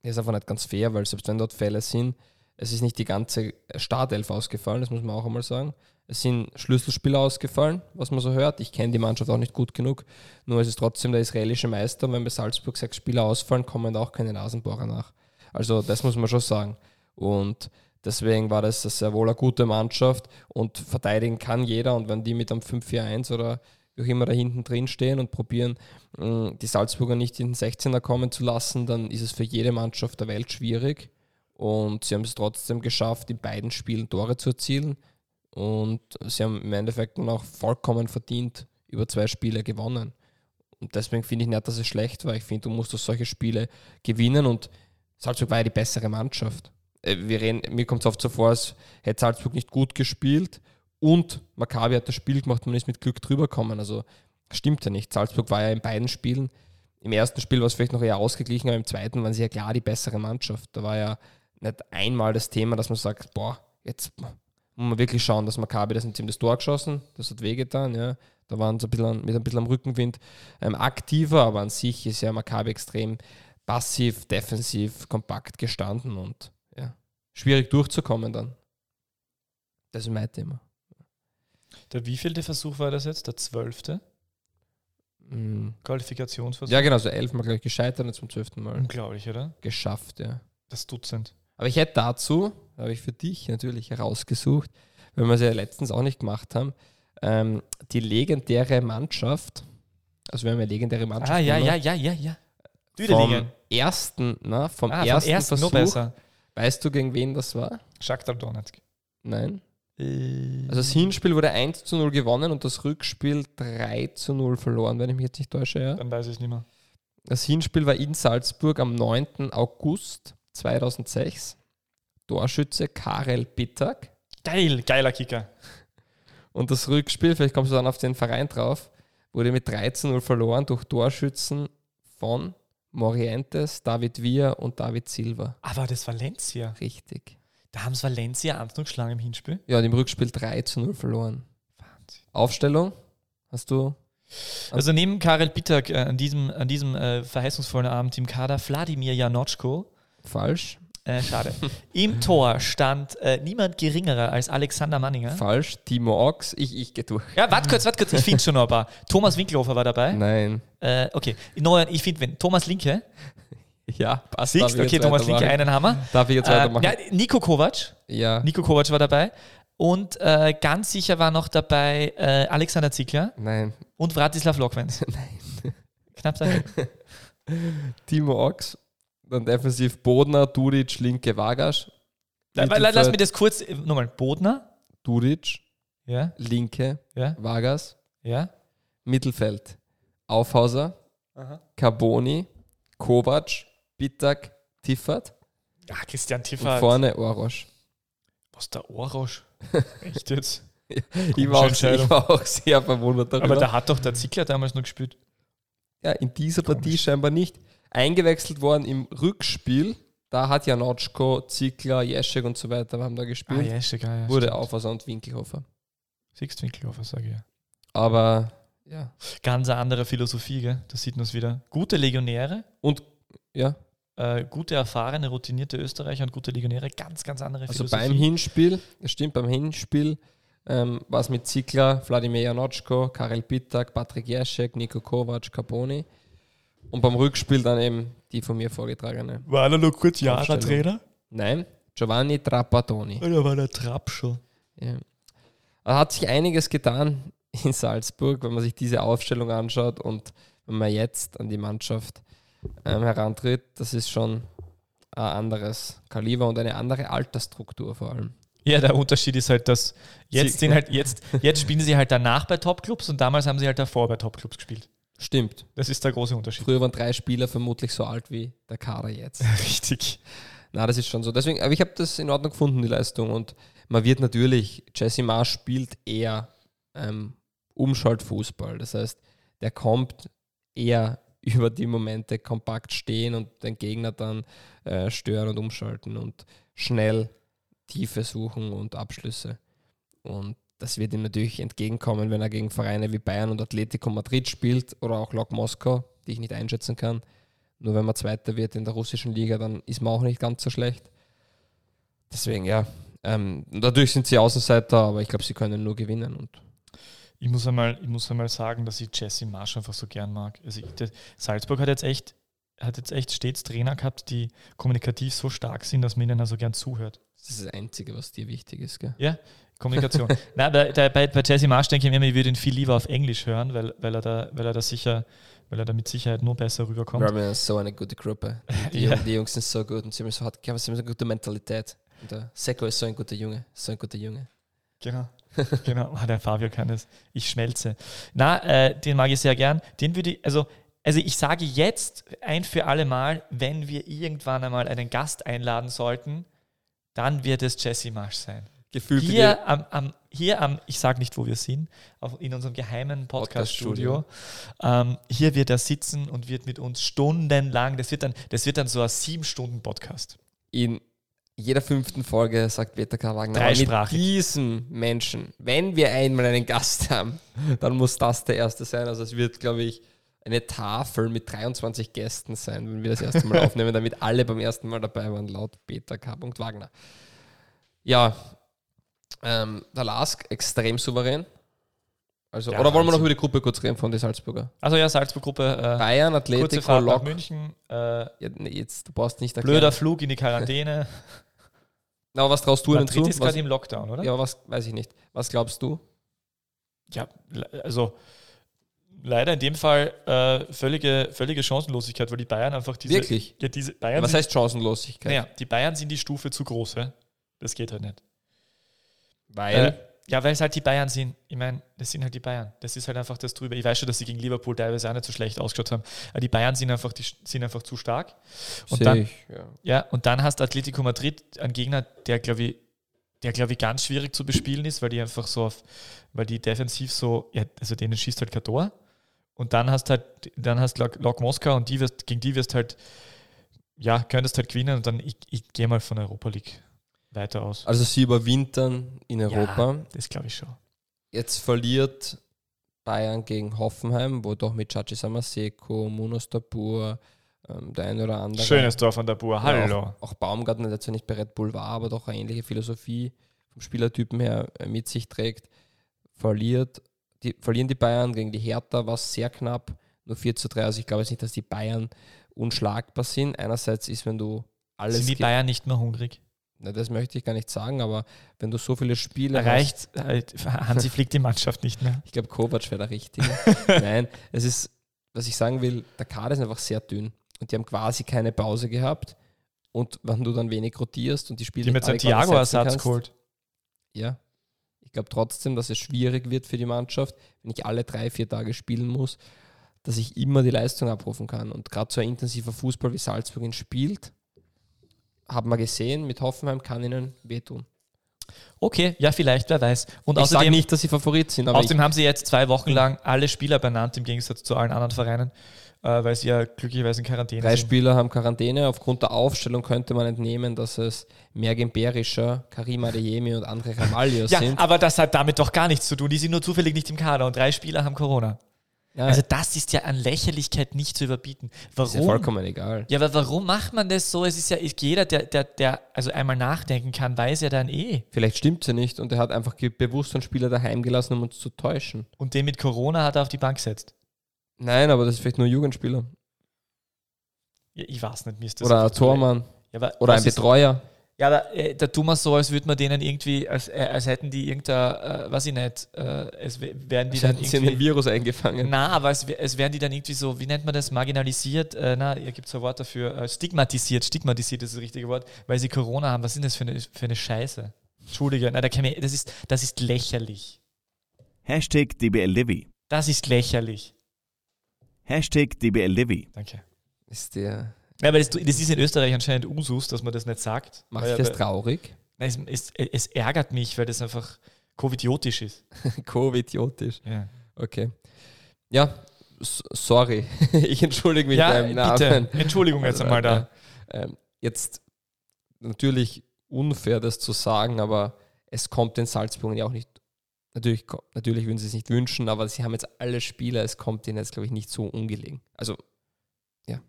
ist einfach nicht ganz fair, weil selbst wenn dort Fälle sind, es ist nicht die ganze Startelf ausgefallen, das muss man auch einmal sagen. Es sind Schlüsselspieler ausgefallen, was man so hört. Ich kenne die Mannschaft auch nicht gut genug. Nur es ist trotzdem der israelische Meister. Und wenn bei Salzburg sechs Spieler ausfallen, kommen auch keine Nasenbohrer nach. Also das muss man schon sagen. Und deswegen war das sehr wohl eine gute Mannschaft. Und verteidigen kann jeder. Und wenn die mit einem 5-4-1 oder wie auch immer da hinten drin stehen und probieren, die Salzburger nicht in den 16er kommen zu lassen, dann ist es für jede Mannschaft der Welt schwierig. Und sie haben es trotzdem geschafft, in beiden Spielen Tore zu erzielen. Und sie haben im Endeffekt dann auch vollkommen verdient über zwei Spiele gewonnen. Und deswegen finde ich nicht, dass es schlecht war. Ich finde, du musst solche Spiele gewinnen. Und Salzburg war ja die bessere Mannschaft. Äh, wir reden, mir kommt es oft so vor, als hätte Salzburg nicht gut gespielt und Maccabi hat das Spiel gemacht und man ist mit Glück drüber gekommen. Also stimmt ja nicht. Salzburg war ja in beiden Spielen. Im ersten Spiel war es vielleicht noch eher ausgeglichen, aber im zweiten waren sie ja klar die bessere Mannschaft. Da war ja nicht einmal das Thema, dass man sagt, boah, jetzt muss man wirklich schauen, dass Maccabi das Team das Tor geschossen, das hat wehgetan, ja. Da waren sie ein bisschen, mit ein bisschen am Rückenwind ähm, aktiver, aber an sich ist ja Maccabi extrem passiv, defensiv, kompakt gestanden und ja, schwierig durchzukommen dann. Das ist mein Thema. Der wievielte Versuch war das jetzt? Der zwölfte? Mhm. Qualifikationsversuch? Ja, genau, so elfmal gleich gescheitert und zum zwölften Mal. Unglaublich, oder? Geschafft, ja. Das Dutzend. Aber ich hätte dazu, habe ich für dich natürlich herausgesucht, weil wir es ja letztens auch nicht gemacht haben, ähm, die legendäre Mannschaft, also wir haben ja legendäre Mannschaft. Ah, ja, ja, ja, ja, ja. Vom ersten, na, vom ah, ersten, ersten Versuch. besser. Weißt du, gegen wen das war? Shakhtar Donetsk. Nein. Äh. Also das Hinspiel wurde 1 zu 0 gewonnen und das Rückspiel 3 zu 0 verloren, wenn ich mich jetzt nicht täusche. Ja. Dann weiß ich es nicht mehr. Das Hinspiel war in Salzburg am 9. August 2006. Torschütze Karel Bittag. Geil, geiler Kicker. Und das Rückspiel, vielleicht kommst du dann auf den Verein drauf, wurde mit 13-0 verloren durch Torschützen von Morientes, David Villa und David Silva. Aber das Valencia. Richtig. Da haben es Valencia 1 geschlagen im Hinspiel. Ja, und im Rückspiel 3 0 verloren. Wahnsinn. Aufstellung? Hast du also neben Karel Bittag äh, an diesem, an diesem äh, verheißungsvollen Abend im Kader Wladimir Janotschko, Falsch. Äh, schade. Im *laughs* Tor stand äh, niemand geringerer als Alexander Manninger. Falsch. Timo Ochs. Ich, ich gehe durch. Ja, warte kurz, warte kurz. Ich finde schon noch ein paar. *laughs* Thomas Winkelhofer war dabei. Nein. Äh, okay. Ich finde, wenn Thomas Linke. *laughs* Ja, passt. Siehst, okay, Thomas Linke, einen Hammer. Darf ich jetzt weitermachen? Äh, ja, Nico Kovac. Ja. Nico Kovac war dabei. Und äh, ganz sicher war noch dabei äh, Alexander Zickler. Nein. Und Vratislav Lokwenz. Nein. Knapp daneben. Timo Ochs dann defensiv Bodner, Dudic, linke Vargas. Lass mich das kurz, äh, nochmal, Bodner. Dudic, ja. linke, ja. Vargas. Ja. Mittelfeld. Aufhauser, Carboni, Kovac, Bitak, Tiffert. Ja, Christian Und Tiffert. vorne Orosch. Was der Orosch? *laughs* Echt jetzt? Ich war, auch, ich war auch sehr verwundert darüber. Aber da hat doch der Zickler damals noch gespielt. ja, in dieser Partie scheinbar nicht. Eingewechselt worden im Rückspiel. Da hat ja Notchko, Zickler, Jeschek und so weiter haben da Ah, gespielt. ja, ist egal. Ja, Wurde stimmt. Aufhauser und Winkelhofer. Siehst Winkelhofer, sage ich ja. Aber ja. Ganz andere Philosophie, gell? Da sieht man es wieder. Gute Legionäre, Und ja, äh, gute, erfahrene, routinierte Österreicher und gute Legionäre, ganz, ganz andere also Philosophie. beim Hinspiel, das stimmt, beim Hinspiel ähm, war es mit Zickler, Wladimir Janotschko, Karel Pitak, Patrick Jeschek, Nico Kovac, Carboni. Und beim Rückspiel dann eben die von mir vorgetragene. War er noch kurz Aufstellung. Trainer? Nein, Giovanni Trapattoni. Oder war der Trapp schon? Ja. Da hat sich einiges getan in Salzburg, wenn man sich diese Aufstellung anschaut und wenn man jetzt an die Mannschaft ähm, herantritt, das ist schon ein anderes Kaliber und eine andere Altersstruktur vor allem. Ja, der Unterschied ist halt, dass jetzt Sie- sind halt jetzt, jetzt spielen sie halt danach bei Topclubs und damals haben sie halt davor bei Topclubs gespielt. Stimmt. Das ist der große Unterschied. Früher waren drei Spieler vermutlich so alt wie der Kader jetzt. *laughs* Richtig. Na, das ist schon so. Deswegen, aber ich habe das in Ordnung gefunden, die Leistung. Und man wird natürlich, Jesse Marsch spielt eher ähm, Umschaltfußball. Das heißt, der kommt eher *laughs* über die Momente kompakt stehen und den Gegner dann äh, stören und umschalten und schnell Tiefe suchen und Abschlüsse. Und das wird ihm natürlich entgegenkommen, wenn er gegen Vereine wie Bayern und Atletico Madrid spielt oder auch Lok Moskau, die ich nicht einschätzen kann. Nur wenn man Zweiter wird in der russischen Liga, dann ist man auch nicht ganz so schlecht. Deswegen, ja. Ähm, natürlich sind sie Außenseiter, aber ich glaube, sie können nur gewinnen. Und Ich muss, einmal, ich muss einmal sagen, dass ich Jesse Marsch einfach so gern mag. Also ich, Salzburg hat jetzt echt hat jetzt echt stets Trainer gehabt, die kommunikativ so stark sind, dass man ihnen also gern zuhört. das ist das Einzige, was dir wichtig ist. Gell? Ja, Kommunikation. *laughs* Nein, bei, der, bei, bei Jesse Marsch denke ich mir immer, ich würde ihn viel lieber auf Englisch hören, weil, weil, er, da, weil, er, da sicher, weil er da mit Sicherheit nur besser rüberkommt. Wir haben ja so eine gute Gruppe. Die, *laughs* Ja. Jungs, die Jungs sind so gut und sie haben so, hat, haben so eine gute Mentalität. Und der Seko ist so ein guter Junge. So ein guter Junge. Genau. genau. Ah, der Fabio kann das. Ich schmelze. Na, äh, den mag ich sehr gern. Den würde ich, also, also ich sage jetzt ein für alle Mal, wenn wir irgendwann einmal einen Gast einladen sollten, dann wird es Jesse Marsch sein. Gefühlt Hier am, am, hier am, ich sage nicht, wo wir sind, auf, in unserem geheimen Podcast-Studio. Ähm, hier wird er sitzen und wird mit uns stundenlang, das wird dann, das wird dann so ein sieben-Stunden-Podcast. in jeder fünften Folge sagt Peter K. Wagner, mit diesem Menschen, wenn wir einmal einen Gast haben, dann muss das der erste sein. Also es wird, glaube ich, eine Tafel mit 23 Gästen sein, wenn wir das erste Mal *laughs* aufnehmen, damit alle beim ersten Mal dabei waren, laut Peter K. Wagner. Ja, ähm, der Lask extrem souverän. Also, Ja, oder wollen wir noch über die Gruppe kurz reden von den Salzburger? Also ja, Salzburg-Gruppe, äh, Bayern, nach Lok. München, äh, Ja, nee, jetzt, du brauchst nicht erklären. blöder Flug in die Quarantäne. *laughs* Na, was traust du Madrid zu? ist Was, gerade im Lockdown, oder? ja, was weiß ich nicht. Was glaubst du? Ja, also leider in dem Fall äh, völlige, völlige Chancenlosigkeit, weil die Bayern einfach diese. Wirklich? Ja, diese Bayern Was sind, heißt Chancenlosigkeit? naja, die Bayern sind die Stufe zu groß, ja? Das geht halt nicht. Weil Äh, ja, weil es halt die Bayern sind. Ich meine, das sind halt die Bayern. Das ist halt einfach das drüber. Ich weiß schon, dass sie gegen Liverpool teilweise auch nicht so schlecht ausgeschaut haben. Aber die Bayern sind einfach, die, sind einfach zu stark. Und dann, ich, ja. ja, und dann hast Atletico Madrid einen Gegner, der glaube ich, der glaube ich ganz schwierig zu bespielen ist, weil die einfach so auf, weil die defensiv so, ja, also denen schießt halt kein Tor. Und dann hast halt, dann hast Lok, Lok Moskau und die wirst, gegen die wirst halt, ja, könntest halt gewinnen und dann, ich, ich gehe mal von Europa League weiter aus. Also sie überwintern in Europa. Ja, das glaube ich schon. Jetzt verliert Bayern gegen Hoffenheim, wo doch mit Chachi Samaseko, Munos Tabur, ähm, der eine oder andere. Schönes Tor von der Bur. Hallo. Ja, auch, auch Baumgartner, der zwar nicht bei Red Bull war, aber doch eine ähnliche Philosophie vom Spielertypen her äh, mit sich trägt, verliert. Die, verlieren die Bayern gegen die Hertha, war sehr knapp, nur 4 zu 3. Also ich glaube jetzt nicht, dass die Bayern unschlagbar sind. Einerseits ist, wenn du alles Sind die Bayern nicht mehr hungrig? Na, das möchte ich gar nicht sagen, aber wenn du so viele Spiele hast, Reicht, halt, Hansi fliegt die Mannschaft nicht mehr. ich glaube, Kovac wäre der Richtige. *laughs* Nein, es ist, was ich sagen will, der Kader ist einfach sehr dünn und die haben quasi keine Pause gehabt. Und wenn du dann wenig rotierst und die Spiele Die mit Thiago-Ersatz kannst- geholt. Ja. Ich glaube trotzdem, dass es schwierig wird für die Mannschaft, wenn ich alle drei, vier Tage spielen muss, dass ich immer die Leistung abrufen kann. Und gerade so ein intensiver Fußball wie Salzburg ihn spielt, haben wir gesehen, mit Hoffenheim kann ihnen wehtun. Okay, ja, vielleicht, wer weiß. Und ich sage außerdem, nicht, dass sie Favorit sind, außerdem haben sie jetzt zwei Wochen lang alle Spieler benannt, im Gegensatz zu allen anderen Vereinen, äh, weil sie ja glücklicherweise in Quarantäne drei sind. Spieler haben Quarantäne. Aufgrund der Aufstellung könnte man entnehmen, dass es Mergen Berischer, Karim Adeyemi und André Ramalho Ja, sind. aber das hat damit doch gar nichts zu tun. Die sind nur zufällig nicht im Kader und drei Spieler haben Corona. Ja, Also das ist ja an Lächerlichkeit nicht zu überbieten. Warum? ist ja vollkommen egal. Ja, aber warum macht man das so? Es ist ja jeder, der, der, der also einmal nachdenken kann, weiß ja dann eh. Vielleicht stimmt sie nicht und er hat einfach bewusst einen Spieler daheim gelassen, um uns zu täuschen. Und den mit Corona hat er auf die Bank gesetzt. Nein, aber das ist vielleicht nur Jugendspieler. Ja, ich weiß nicht, mir ist das Oder ein Tormann. Ja, Oder ein Betreuer. Ja, äh, da tun wir so, als würde man denen irgendwie, als, äh, als hätten die irgendein, äh, weiß ich nicht, äh, es w- werden die dann hätten sie in den irgendwie. Virus eingefangen. Na, aber es, es werden die dann irgendwie so, wie nennt man das, marginalisiert, äh, na, hier gibt es ein Wort dafür, äh, stigmatisiert, stigmatisiert ist das richtige Wort, weil sie Corona haben. Was sind das für eine, für eine Scheiße? Entschuldige, na, da kann mir, das, ist, das ist lächerlich. Hashtag DBLDevi. Das ist lächerlich. Hashtag DBLDevi. Danke. Ist der, Ja, aber das, das ist in Österreich anscheinend Usus, dass man das nicht sagt. macht dich das traurig? Nein, es, es, es ärgert mich, weil das einfach covidiotisch ist. *laughs* Covid-idiotisch. Ja, Okay. Ja, sorry. *laughs* ich entschuldige mich ja beim bitte. Namen. Entschuldigung jetzt einmal da. Ähm, jetzt natürlich unfair, das zu sagen, aber es kommt den Salzburgern ja auch nicht. Natürlich, natürlich würden sie es nicht wünschen, aber sie haben jetzt alle Spieler, es kommt ihnen jetzt, glaube ich, nicht so ungelegen. Also,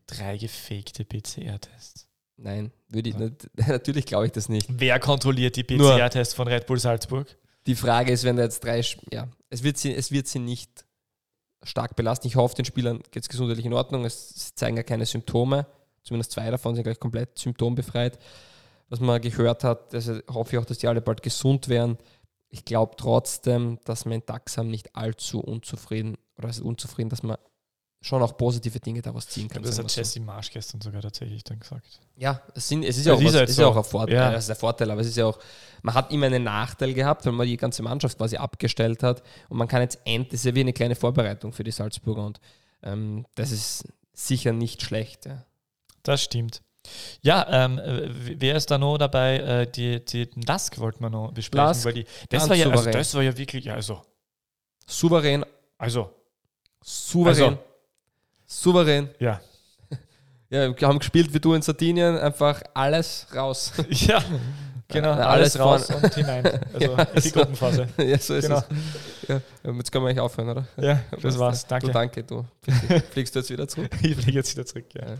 Drei gefakte PCR-Tests. nein, würde ich nicht, *laughs* natürlich glaube ich das nicht. Wer kontrolliert die PCR-Tests von Red Bull Salzburg? Die Frage ist, wenn da jetzt drei, ja, es wird sie, es wird sie nicht stark belasten. Ich hoffe, den Spielern geht es gesundheitlich in Ordnung. Es sie zeigen ja keine Symptome. Zumindest zwei davon sind gleich komplett symptombefreit. Was man gehört hat, also hoffe ich auch, dass die alle bald gesund werden. Ich glaube trotzdem, dass wir in Daxam nicht allzu unzufrieden oder also unzufrieden, dass man schon auch positive Dinge daraus ziehen kann. Das hat. Jesse Marsch gestern sogar tatsächlich dann gesagt. Ja, es, sind, es ist ja auch, ist was, halt ist ja so. auch ein Vorteil. Ja. Ist ein Vorteil, aber es ist ja auch, man hat immer einen Nachteil gehabt, weil man die ganze Mannschaft quasi abgestellt hat und man kann jetzt endlich, das ist ja wie eine kleine Vorbereitung für die Salzburger und ähm, das ist sicher nicht schlecht. Ja. Das stimmt. Ja, ähm, äh, wer ist da noch dabei? Äh, die, die, Lask wollten wir noch besprechen, Lask, weil die, das, war ja, also, das war ja wirklich, ja, also, Souverän, also, souverän, Also. Souverän. ja. *laughs* Ja, wir haben gespielt wie du in Sardinien, einfach alles raus. *laughs* ja, genau, alles, alles raus und hinein. Also Ja, in die. *laughs* Gruppenphase. ja, so ist Genau. es. Ja, jetzt können wir eigentlich aufhören, oder? Ja, das war's. Danke. Du, danke, du. Fliegst du jetzt wieder zurück? Ich fliege jetzt wieder zurück, ja. Ja.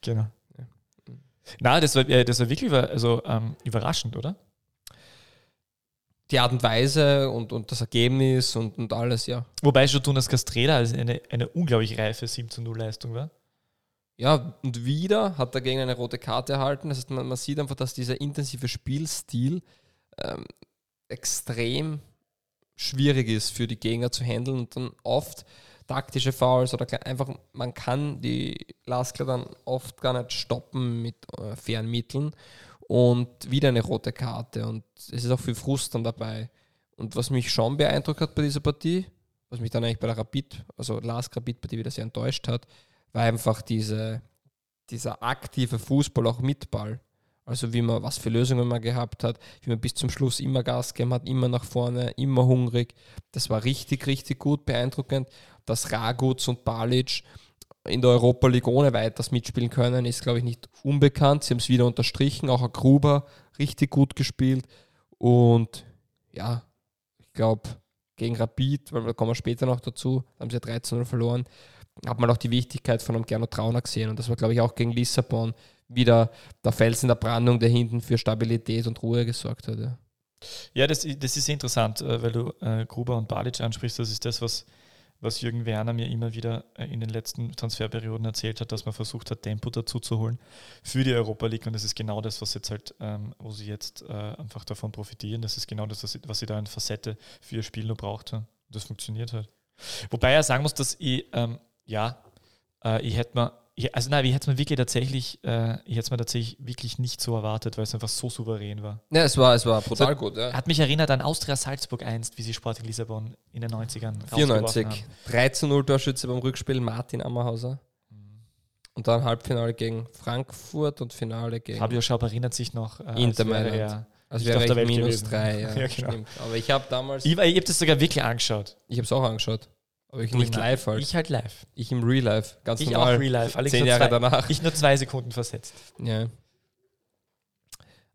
Genau. Ja. Na, das war, äh, das war wirklich also, ähm, überraschend, oder? Die Art und Weise und, und das Ergebnis und, und alles, ja. Wobei schon Jonas Castreda also eine, eine unglaublich reife 7 zu 0 Leistung war. Ja, und wieder hat er gegen eine rote Karte erhalten. Das heißt, man, man sieht einfach, dass dieser intensive Spielstil ähm, extrem schwierig ist für die Gegner zu handeln und dann oft taktische Fouls oder einfach, man kann die Laskler dann oft gar nicht stoppen mit äh, fairen Mitteln und wieder eine rote Karte und es ist auch viel Frust dann dabei. Und was mich schon beeindruckt hat bei dieser Partie, was mich dann eigentlich bei der Rapid, also Lask Rapid-Partie wieder sehr enttäuscht hat, war einfach diese, dieser aktive Fußball auch mit Ball. Also wie man, was für Lösungen man gehabt hat, wie man bis zum Schluss immer Gas gegeben hat, immer nach vorne, immer hungrig. Das war richtig, richtig gut, beeindruckend. Dass Raguts und Balic in der Europa League ohne weiteres mitspielen können, ist, glaube ich, nicht unbekannt. Sie haben es wieder unterstrichen. Auch ein Gruber richtig gut gespielt. Und ja, ich glaube, gegen Rapid, weil da kommen wir später noch dazu, da haben sie ja 13-0 verloren, hat man auch die Wichtigkeit von einem Gernot Trauner gesehen. Und das war, glaube ich, auch gegen Lissabon wieder der Fels in der Brandung, der hinten für Stabilität und Ruhe gesorgt hat. Ja. Ja, das, das ist interessant, äh, weil du äh, Gruber und Balic ansprichst. Das ist das, was, was Jürgen Werner mir immer wieder äh, in den letzten Transferperioden erzählt hat, dass man versucht hat, Tempo dazu zu holen für die Europa League. Und das ist genau das, was jetzt halt, ähm, wo sie jetzt äh, einfach davon profitieren. Das ist genau das, was sie, da in Facette für ihr Spiel noch braucht. Ja. Das funktioniert halt. Wobei er sagen muss, dass ich, ähm, ja, äh, ich hätte mir ich, also nein, ich hätte es mir wirklich tatsächlich, äh, ich hätte es mir tatsächlich wirklich nicht so erwartet, weil es einfach so souverän war. Ja, es war, es war brutal gut. Ja. Hat mich erinnert an Austria Salzburg einst, wie sie Sporting Lissabon in den 90ern 94. rausgeworfen 13-0 Torschütze beim Rückspiel Martin Ammerhauser. Und dann Halbfinale gegen Frankfurt und Finale gegen. Fabio Schaub erinnert sich noch. Äh, Inter Mailand. also wäre der ich minus gewesen. drei. *laughs* Ja, Ja, genau. stimmt. Aber ich habe damals. Ich, ich habe das sogar wirklich angeschaut. Ich habe es auch angeschaut. Aber ich nicht live halt. Ich halt live. Ich im Real Life. Ganz Ich normal. auch real life. Allerdings Zehn Jahre zwei, danach. Ich nur zwei Sekunden versetzt. Ja.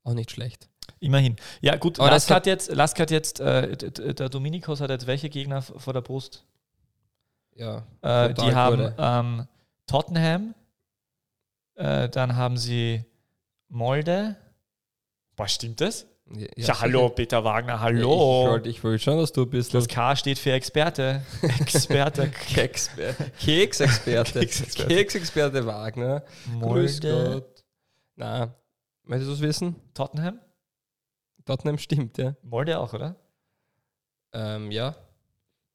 Auch nicht schlecht. Immerhin. Ja, gut, Aber Lask das hat- jetzt, Lask hat jetzt äh, der Dominikos hat jetzt welche Gegner vor der Brust? Ja. Äh, die haben ähm, Tottenham, äh, dann haben sie Molde. Boah, stimmt das? Ja, Ja, hallo, Peter Wagner, hallo. ich wollte schon, dass du ein bisschen. das K steht für Experte. *laughs* Experte. Keksexperte. Keksexperte. Keksexperte. Wagner. Grüß Gott. Na, möchtest du es wissen? Tottenham? Tottenham stimmt, ja. Molde auch, oder? Ähm, ja,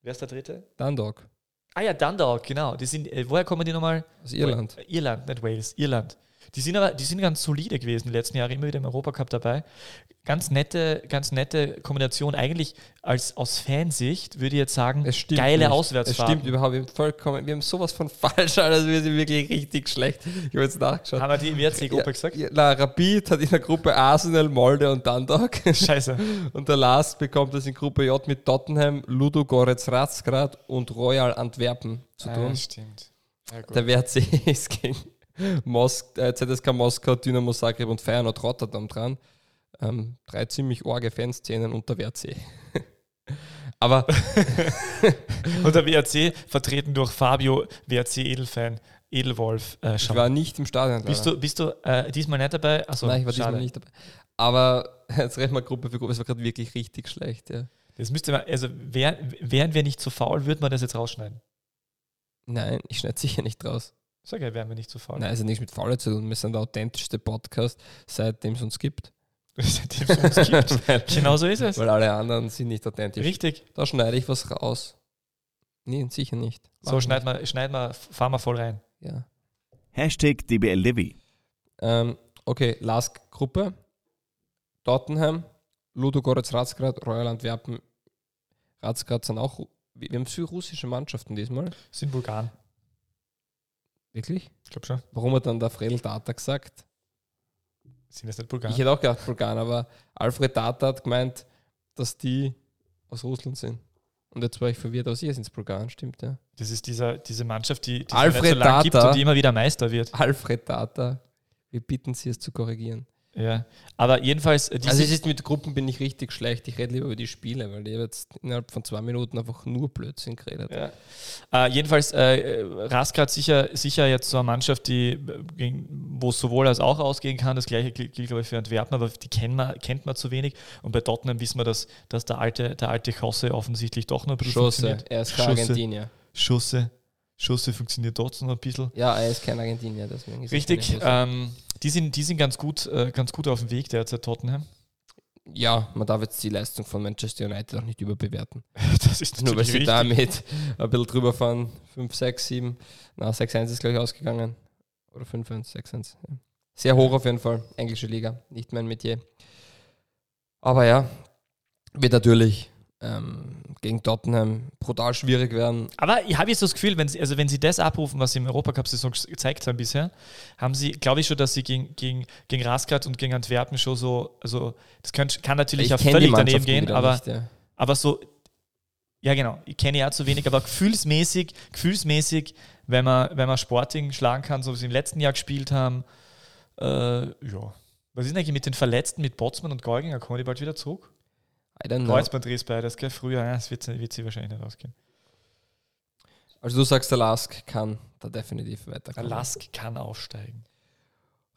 Wer ist der dritte? Dundalk Ah ja, Dundalk, genau. Die sind, äh, woher kommen die nochmal? aus Irland. Irland, nicht Wales, Irland. Die sind aber, die sind ganz solide gewesen, die letzten Jahre immer wieder im Europacup dabei. Ganz nette, ganz nette Kombination. Eigentlich als aus Fansicht würde ich jetzt sagen, Es stimmt geile nicht. Auswärtsfahrten. Es stimmt überhaupt wir haben vollkommen. Wir haben sowas von *laughs* falsch, also wir sind wirklich richtig schlecht. Ich habe jetzt nachgeschaut. Haben wir die im WRC-Gruppe gesagt? Ja, na, Rapid hat in der Gruppe Arsenal, Molde und Dundalk. Scheiße. *laughs* Und der Last bekommt das in Gruppe J mit Tottenham, Ludo Goretz Razgrad und Royal Antwerpen zu tun. Ah, stimmt. Ja. Der WRC *laughs* ist gegen Mos äh, ZSK Moskau, Dynamo Zagreb und Feyenoord Rotterdam dran. Ähm, drei ziemlich orge Fanszenen und der WRC. *laughs* Aber *laughs* Und der WRC, vertreten durch Fabio, WRC-Edelfan, Edelwolf. Äh, ich war nicht im Stadion. bist leider. du, bist du äh, diesmal nicht dabei? Achso, Nein, ich war schade. diesmal nicht dabei. Aber *laughs* jetzt rechnen wir Gruppe für Gruppe. Es war gerade wirklich richtig schlecht. Ja. Das müsste man, also wär, wären wir nicht zu faul, würde man das jetzt rausschneiden. Nein, ich schneide sicher nicht raus. Sag ja, wären wir nicht zu faul. Nein, es hat nichts mit Faule zu tun. Wir sind der authentischste Podcast, seitdem es uns gibt. *laughs* Seitdem es uns gibt. *laughs* weil, genau so ist es. weil alle anderen sind nicht authentisch. Richtig. Da schneide ich was raus. Nee, sicher nicht. Mach So, ich schneid mal, schneid mal, fahr mal voll rein. Ja. Hashtag DBLDW. Ähm, okay, Lask-Gruppe. Tottenham, Ludo Goretz Razgrad, Royal Antwerpen. Razgrad sind auch. Wir haben viele russische Mannschaften diesmal. Sind Bulgaren. Wirklich? Ich glaube schon. Warum hat dann der Fredel Data gesagt? Sind das nicht Bulgaren? Ich hätte auch gedacht Bulgaren, aber Alfred Data hat gemeint, dass die aus Russland sind. Und jetzt war ich verwirrt, aus ihr sind es Bulgaren, stimmt, ja. das ist dieser, diese Mannschaft, die, die Alfred so lange gibt und die immer wieder Meister wird. Alfred Data, wir bitten Sie es zu korrigieren. Ja. Aber jedenfalls, äh, Also es ist mit Gruppen bin ich richtig schlecht. Ich rede lieber über die Spiele, weil die jetzt innerhalb von zwei Minuten einfach nur Blödsinn geredet. Ja. Äh, jedenfalls, äh, Rasgrad sicher, sicher jetzt so eine Mannschaft, die, äh, wo es sowohl als auch ausgehen kann. Das gleiche gilt, glaube ich, für Antwerpen, aber die kennt man, kennt man zu wenig. Und bei Tottenham wissen wir, dass, dass der alte, der alte Chosse offensichtlich doch noch ein bisschen Schosse, funktioniert. er ist. Argentinier. Schosse. Schosse funktioniert trotzdem noch ein bisschen. Ja, er ist kein Argentinier, deswegen ist Richtig. Ähm, die sind, die sind ganz, gut, äh, ganz gut auf dem Weg derzeit, Tottenham. Ja, man darf jetzt die Leistung von Manchester United auch nicht überbewerten. *laughs* Das ist Nur weil sie richtig. damit ein bisschen drüber fahren. 5, 6, 7. Na, 6-1 ist gleich ausgegangen. Oder 5-1, 6-1. Ja. Sehr hoch auf jeden Fall. Englische Liga, nicht mein Metier. Aber ja, wird natürlich ähm, gegen Tottenham brutal schwierig werden. Aber ich habe jetzt das Gefühl, wenn sie, also wenn sie das abrufen, was sie im Europacup-Saison gezeigt haben bisher, haben sie, glaube ich schon, dass sie gegen, gegen, gegen Rasgrad und gegen Antwerpen schon so, also das kann, kann natürlich auch völlig daneben gehen, aber, Nicht, ja. aber so, ja genau, ich kenne ja zu wenig, aber gefühlsmäßig, gefühlsmäßig, wenn man, wenn man Sporting schlagen kann, so wie sie im letzten Jahr gespielt haben, äh, ja. Was ist denn eigentlich mit den Verletzten, mit Botzmann und Geuginger? Kommen die bald wieder zurück? I don't know. Kreuzbandriss beides, gell? Früher, das wird, wird sie wahrscheinlich nicht ausgehen. Also du sagst, der Lask kann da definitiv Der weiterkommen. Lask kann aufsteigen.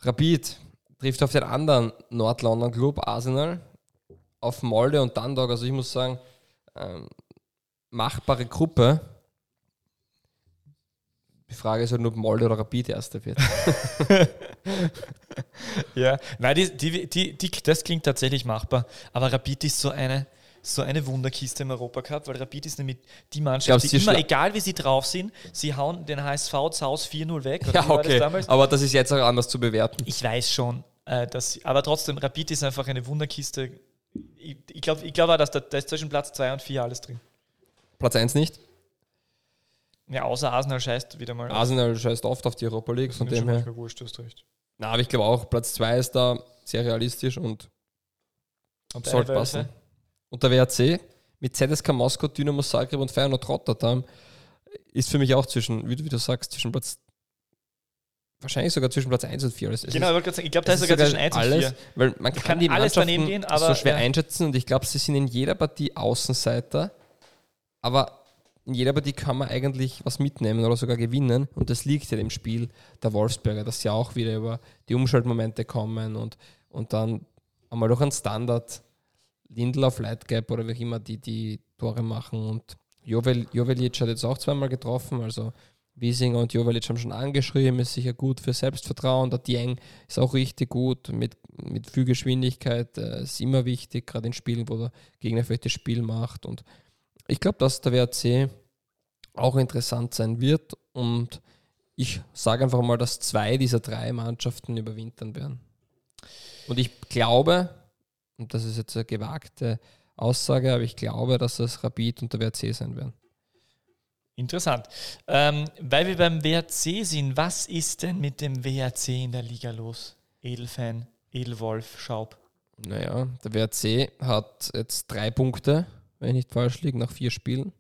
Rapid trifft auf den anderen Nord-London-Club Arsenal, auf Molde und Dundalk. Also ich muss sagen, ähm, machbare Gruppe. Die Frage ist halt nur, ob Molde oder Rapid Erster wird. *laughs* Ja, nein, die, die, die, die, das klingt tatsächlich machbar. Aber Rapid ist so eine, so eine Wunderkiste im Europacup, weil Rapid ist nämlich die Mannschaft, die immer, egal wie sie drauf sind, sie hauen den HSV zu Hause 4-0 weg. Ja, das okay. damals? Aber das ist jetzt auch anders zu bewerten. Ich weiß schon, äh, dass, aber trotzdem, Rapid ist einfach eine Wunderkiste. Ich, ich glaube ich glaub auch, dass da, da ist zwischen Platz 2 und 4 alles drin. Platz 1 nicht. Ja, außer Arsenal scheißt wieder mal. Arsenal scheißt oft auf die Europa League, von Mir schon dem her. wurscht, du hast recht. Na, aber ich glaube auch, Platz 2 ist da sehr realistisch und Und sollte passen. Und der WRC mit ZSK Moskau, Dynamo Zagreb und Feyenoord Rotterdam ist für mich auch zwischen, wie du, wie du sagst, zwischen Platz wahrscheinlich sogar zwischen Platz 1 und 4. Es Genau, ich sagen, ich glaube, da ist sogar zwischen 1 und alles, 4. weil man kann, kann die alles daneben Mannschaften gehen, aber, so schwer ja. einschätzen und ich glaube, sie sind in jeder Partie Außenseiter, aber in jeder Partie kann man eigentlich was mitnehmen oder sogar gewinnen und das liegt ja dem Spiel der Wolfsberger, dass sie auch wieder über die Umschaltmomente kommen und, und dann einmal durch einen Standard Lindl auf Lightgap oder wie auch immer die die Tore machen und Jovel, Jovelic hat jetzt auch zweimal getroffen, also Wiesinger und Jovelic haben schon angeschrieben, ist sicher gut für Selbstvertrauen. Der Dieng ist auch richtig gut mit, mit viel Geschwindigkeit, äh, ist immer wichtig, gerade in Spielen, wo der Gegner vielleicht das Spiel macht. Und ich glaube, dass der WRC auch interessant sein wird und ich sage einfach mal, dass zwei dieser drei Mannschaften überwintern werden. Und ich glaube, und das ist jetzt eine gewagte Aussage, aber ich glaube, dass das Rapid und der WRC sein werden. Interessant. Ähm, weil wir beim WRC sind, was ist denn mit dem WRC in der Liga los? Edelfan, Edelwolf, Schaub. Naja, der WRC hat jetzt drei Punkte, wenn ich nicht falsch liege, nach vier Spielen.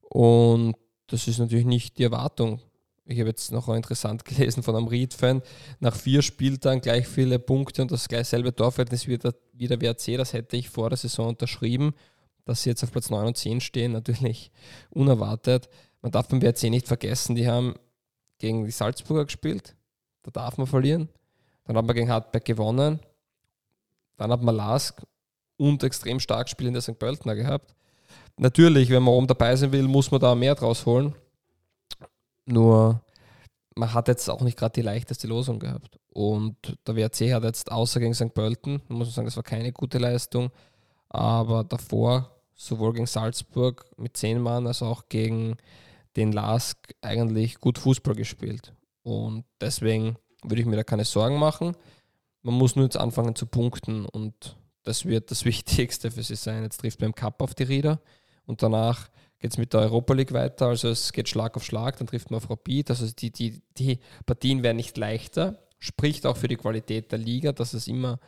Und das ist natürlich nicht die Erwartung. Ich habe jetzt noch interessant *laughs* gelesen von einem Ried-Fan, nach vier Spieltagen gleich viele Punkte und das gleich Torverhältnis wie der, wie der WRC, das hätte ich vor der Saison unterschrieben. Dass sie jetzt auf Platz 9 und 10 stehen, *laughs* natürlich unerwartet. Man darf beim WRC nicht vergessen, die haben gegen die Salzburger gespielt. Da darf man verlieren. Dann hat man gegen Hartberg gewonnen. Dann hat man Lask und extrem stark spielende St. Pöltener gehabt. Natürlich, wenn man oben dabei sein will, muss man da mehr draus holen. Nur, man hat jetzt auch nicht gerade die leichteste Losung gehabt. Und der WRC hat jetzt außer gegen St. Pölten, muss man sagen, das war keine gute Leistung, aber davor sowohl gegen Salzburg mit 10 Mann als auch gegen den Lask eigentlich gut Fußball gespielt. Und deswegen würde ich mir da keine Sorgen machen. Man muss nur jetzt anfangen zu punkten und das wird das *laughs* Wichtigste für sie sein. Jetzt trifft man im Cup auf die Rieder und danach geht es mit der Europa League weiter. Also es geht Schlag auf Schlag, dann trifft man auf Rapid. Also die, die, die Partien werden nicht leichter. Spricht auch für die Qualität der Liga, dass es immer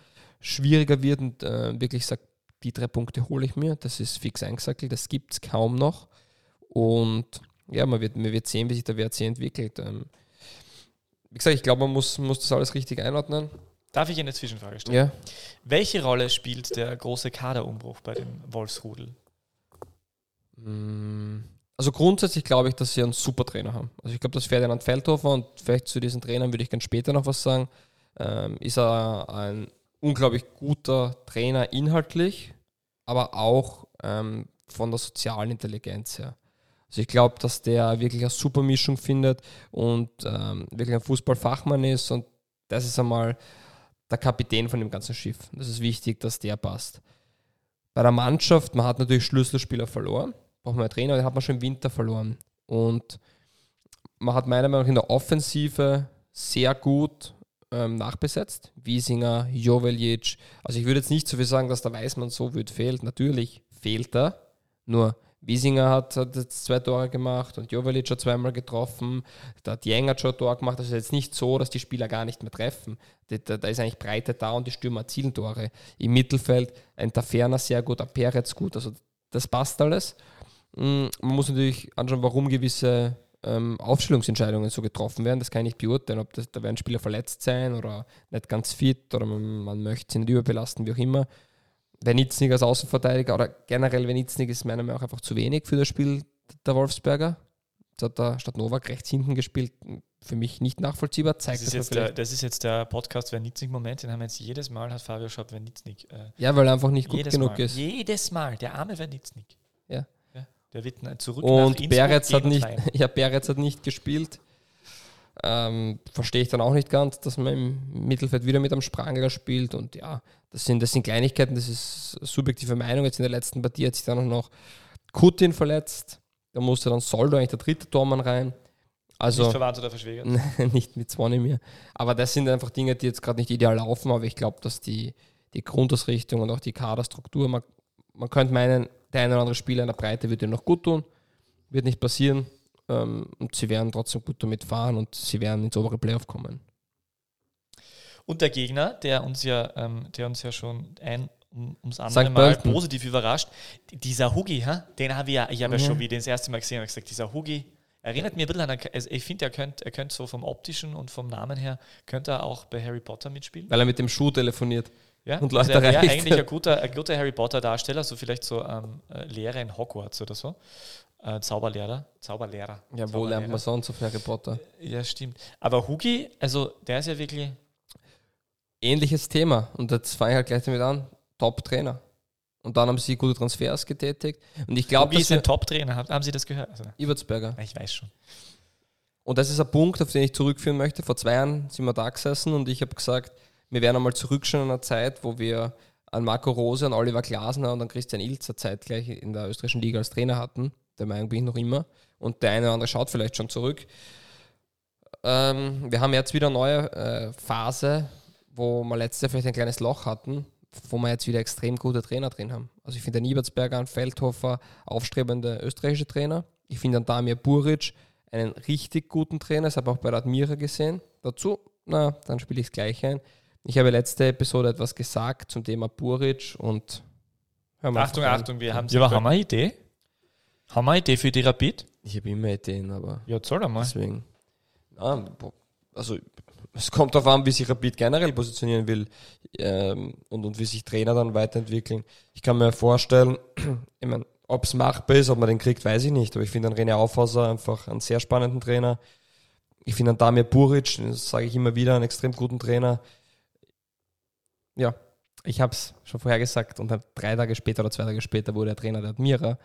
schwieriger wird und äh, wirklich sagt, die drei Punkte hole ich mir. Das ist fix eingesackelt, das gibt es kaum noch. Und ja, man wird, man wird sehen, wie sich der WRC entwickelt. Ähm, wie gesagt, ich glaube, man muss, muss das alles richtig einordnen. Darf ich eine Zwischenfrage stellen? Ja. Welche Rolle spielt der große Kaderumbruch bei dem Wolfsrudel? Mm, Also grundsätzlich glaube ich, dass sie einen super Trainer haben. Also ich glaube, dass Ferdinand Feldhofer und vielleicht zu diesen Trainern würde ich ganz später noch was sagen, ähm, ist er ein unglaublich guter Trainer inhaltlich, aber auch ähm, von der sozialen Intelligenz her. Also ich glaube, dass der wirklich eine super Mischung findet und ähm, wirklich ein Fußballfachmann ist und das ist einmal der Kapitän von dem ganzen Schiff. Das ist wichtig, dass der passt. Bei der Mannschaft, man hat natürlich Schlüsselspieler verloren, braucht man einen Trainer, den hat man schon im Winter verloren. Und man hat meiner Meinung nach in der Offensive sehr gut ähm, nachbesetzt. Wiesinger, Joveljic. Also ich würde jetzt nicht so viel sagen, dass der Weißmann so wüt fehlt. Natürlich fehlt er. Nur Wiesinger hat, hat jetzt zwei Tore gemacht und Jovelic hat zweimal getroffen. Dieng hat schon ein Tor gemacht. Also jetzt nicht so, dass die Spieler gar nicht mehr treffen. Da, da, da ist eigentlich Breite da und die Stürmer erzielen Tore. Im Mittelfeld ein Taferner sehr gut, ein Peretz gut. Also das passt alles. Mm, Man muss natürlich anschauen, warum gewisse ähm, Aufstellungsentscheidungen so getroffen werden. Das kann ich nicht beurteilen, ob das, da werden Spieler verletzt sein oder nicht ganz fit oder man, man möchte sie nicht überbelasten, wie auch immer. Wenitznig als Außenverteidiger oder generell Wenitznig ist meiner Meinung nach einfach zu wenig für das Spiel der Wolfsberger. Jetzt hat er statt Novak rechts hinten gespielt. Für mich nicht nachvollziehbar. Das Zeigt ist, das, jetzt mir der, das ist jetzt der Podcast Wernitzig-Moment, den haben wir jetzt jedes Mal, hat Fabio Schaub Wernitzig. Äh, Ja, weil er einfach nicht gut genug Mal. ist. Jedes Mal, der arme Wernitzig. Ja. Der wird zurück nach Und Innsbruck Beretz hat, nicht, *laughs* ja, Beretz hat nicht gespielt. Ähm, Verstehe ich dann auch nicht ganz, dass man im Mittelfeld wieder mit einem Sprangler spielt. Und ja, das sind, das sind Kleinigkeiten, das ist subjektive Meinung. Jetzt in der letzten Partie hat sich dann auch noch Kutin verletzt. Da musste dann Soldo eigentlich der dritte Tormann rein. Also, nicht verwandt oder verschwägert. *laughs* nicht mit Zwonimir. Aber das sind einfach Dinge, die jetzt gerade nicht ideal laufen, aber ich glaube, dass die, die Grundausrichtung und auch die Kaderstruktur, man, man könnte meinen, der eine oder andere Spieler in der Breite wird dir noch gut tun. Wird nicht passieren. Ähm, und sie werden trotzdem gut damit fahren und sie werden ins obere Playoff kommen. Und der Gegner, der uns ja, ähm, der uns ja schon ein um, ums andere Mal Bölten. positiv überrascht, dieser Hugi, den habe ich ja, ich habe ja. ja schon wie das erste Mal gesehen, habe gesagt, dieser Hugi erinnert mir ein bisschen an, also ich finde, er könnte er könnt so vom optischen und vom Namen her, könnte er auch bei Harry Potter mitspielen. Weil er mit dem Schuh telefoniert. Ja, und Leute also er wäre eigentlich ein guter, ein guter Harry Potter-Darsteller, so vielleicht so ähm, äh, Lehrer in Hogwarts oder so. Äh, Zauberlehrer. Zauberlehrer. Ja, wo lernt man sonst auf Harry Potter? Ja, stimmt. Aber Hugi, also der ist ja wirklich. Ähnliches Thema. Und jetzt fange ich halt gleich damit an. Top-Trainer. Und dann haben sie gute Transfers getätigt. Und ich glaube, Hugi ist ein Top-Trainer. Haben Sie das gehört? Also, Ibertsberger. Ich weiß schon. Und das ist ein Punkt, auf den ich zurückführen möchte. Vor zwei Jahren sind wir da gesessen und ich habe gesagt, wir werden einmal zurückschauen in einer Zeit, wo wir an Marco Rose, an Oliver Glasner und an Christian Ilzer zeitgleich in der österreichischen Liga als Trainer hatten. Der Meinung bin ich noch immer. Und der eine oder andere schaut vielleicht schon zurück. Ähm, wir haben jetzt wieder eine neue äh, Phase, wo wir letztes Jahr vielleicht ein kleines Loch hatten, wo wir jetzt wieder extrem gute Trainer drin haben. Also ich finde den Niebertsberger, ein Feldhofer, aufstrebende österreichische Trainer. Ich finde dann Damir Buric einen richtig guten Trainer, das habe ich auch bei der Admira gesehen. Dazu, na, dann spiele ich es gleich ein. Ich habe letzte Episode etwas gesagt zum Thema Buric und Achtung, Achtung, wir haben ja, haben wir eine Idee? Haben wir eine Idee für die Rapid? Ich habe immer Ideen, aber. Ja, soll einmal. Deswegen. Ja, also, es kommt darauf an, wie sich Rapid generell positionieren will ähm, und, und wie sich Trainer dann weiterentwickeln. Ich kann mir vorstellen, *clears throat* ich meine, ob es machbar ist, ob man den kriegt, weiß ich nicht. Aber ich finde René Aufhauser einfach einen sehr spannenden Trainer. Ich finde Damir Buric, das sage ich immer wieder, einen extrem guten Trainer. Ja, ich habe es schon vorher gesagt und drei Tage später oder zwei Tage später wurde er Trainer der Admira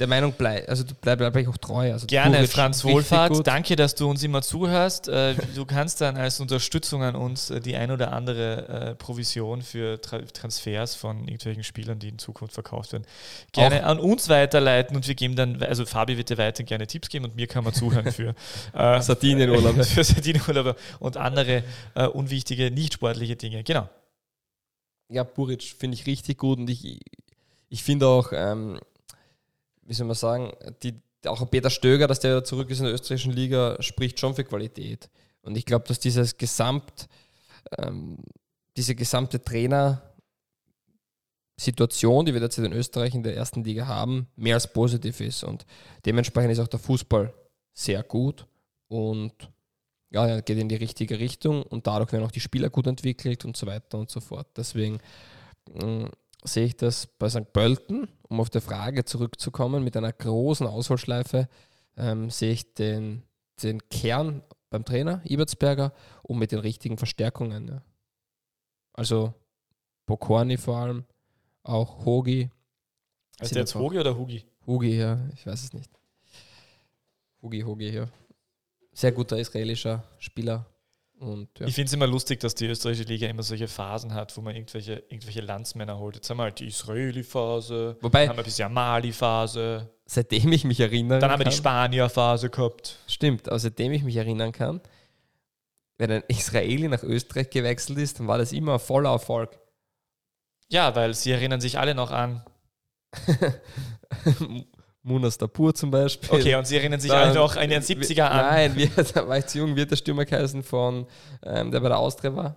der Meinung bleib, also du bleib, bleib ich auch treu. Also Gerne, Franz Wohlfahrt. Danke, dass du uns immer zuhörst. Äh, du kannst dann als Unterstützung an uns äh, die ein oder andere äh, Provision für Transfers von irgendwelchen Spielern, die in Zukunft verkauft werden, gerne auch an uns weiterleiten und wir geben dann, also Fabi wird dir weiter gerne Tipps geben und mir kann man zuhören für *laughs* äh, Sardinienurlaub. *laughs* für Sardinienurlaub und andere äh, unwichtige, nicht sportliche Dinge. Genau. Ja, Buric finde ich richtig gut und ich, ich finde auch, ähm, wie soll man sagen, die, auch Peter Stöger, dass der zurück ist in der österreichischen Liga, spricht schon für Qualität. Und ich glaube, dass dieses Gesamt, ähm, diese gesamte Trainer-Situation, die wir derzeit in Österreich in der ersten Liga haben, mehr als positiv ist. Und dementsprechend ist auch der Fußball sehr gut und ja, geht in die richtige Richtung und dadurch werden auch die Spieler gut entwickelt und so weiter und so fort. Deswegen mm, sehe ich das bei St. Pölten, um auf die Frage zurückzukommen, mit einer großen Auswahlschleife ähm, sehe ich den, den Kern beim Trainer Ibertsberger und mit den richtigen Verstärkungen. Ja. Also Bokorni vor allem, auch Hogi. Ist der jetzt Hogi oder Hugi? Hugi, ja, ich weiß es nicht. Hugi, Hugi, ja. Sehr guter israelischer Spieler, und, ja. Ich finde es immer lustig, dass die österreichische Liga immer solche Phasen hat, wo man irgendwelche, irgendwelche Landsmänner holt. Jetzt haben wir halt die Israeli-Phase, Wobei, dann haben wir bisher Mali-Phase. Seitdem ich mich erinnere. Dann haben wir die Spanier-Phase gehabt. Stimmt, aber seitdem ich mich erinnern kann, wenn ein Israeli nach Österreich gewechselt ist, dann war das immer ein voller Erfolg. Ja, weil sie erinnern sich alle noch an *laughs* Munas Dapur zum Beispiel. Okay, und Sie erinnern sich alle noch an den 70er an? Nein, wir, *laughs* da war ich zu jung, wird der Stürmer geheißen von, ähm, der bei der Austria war,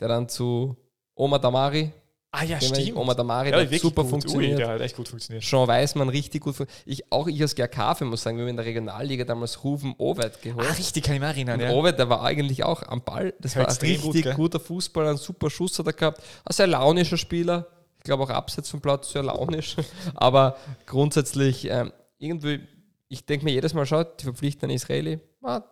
der dann zu Oma Damari. Ah ja, stimmt. Oma Damari, ja, der super gut. funktioniert. Ui, der hat echt gut funktioniert. Jean Weismann, richtig gut ich Auch ich als GRK muss sagen, wir haben in der Regionalliga damals Rufen Ovet geholt. Ah, richtig, kann ich mich erinnern. Und ja. Ovet, der war eigentlich auch am Ball. Das war ein richtig gut, guter Fußballer, ein super Schuss hat er gehabt. Ein sehr launischer Spieler glaube auch abseits vom Platz sehr launisch. *laughs* Aber grundsätzlich ähm, irgendwie, ich denke mir jedes Mal, schaut, die verpflichten einen Israeli, ah,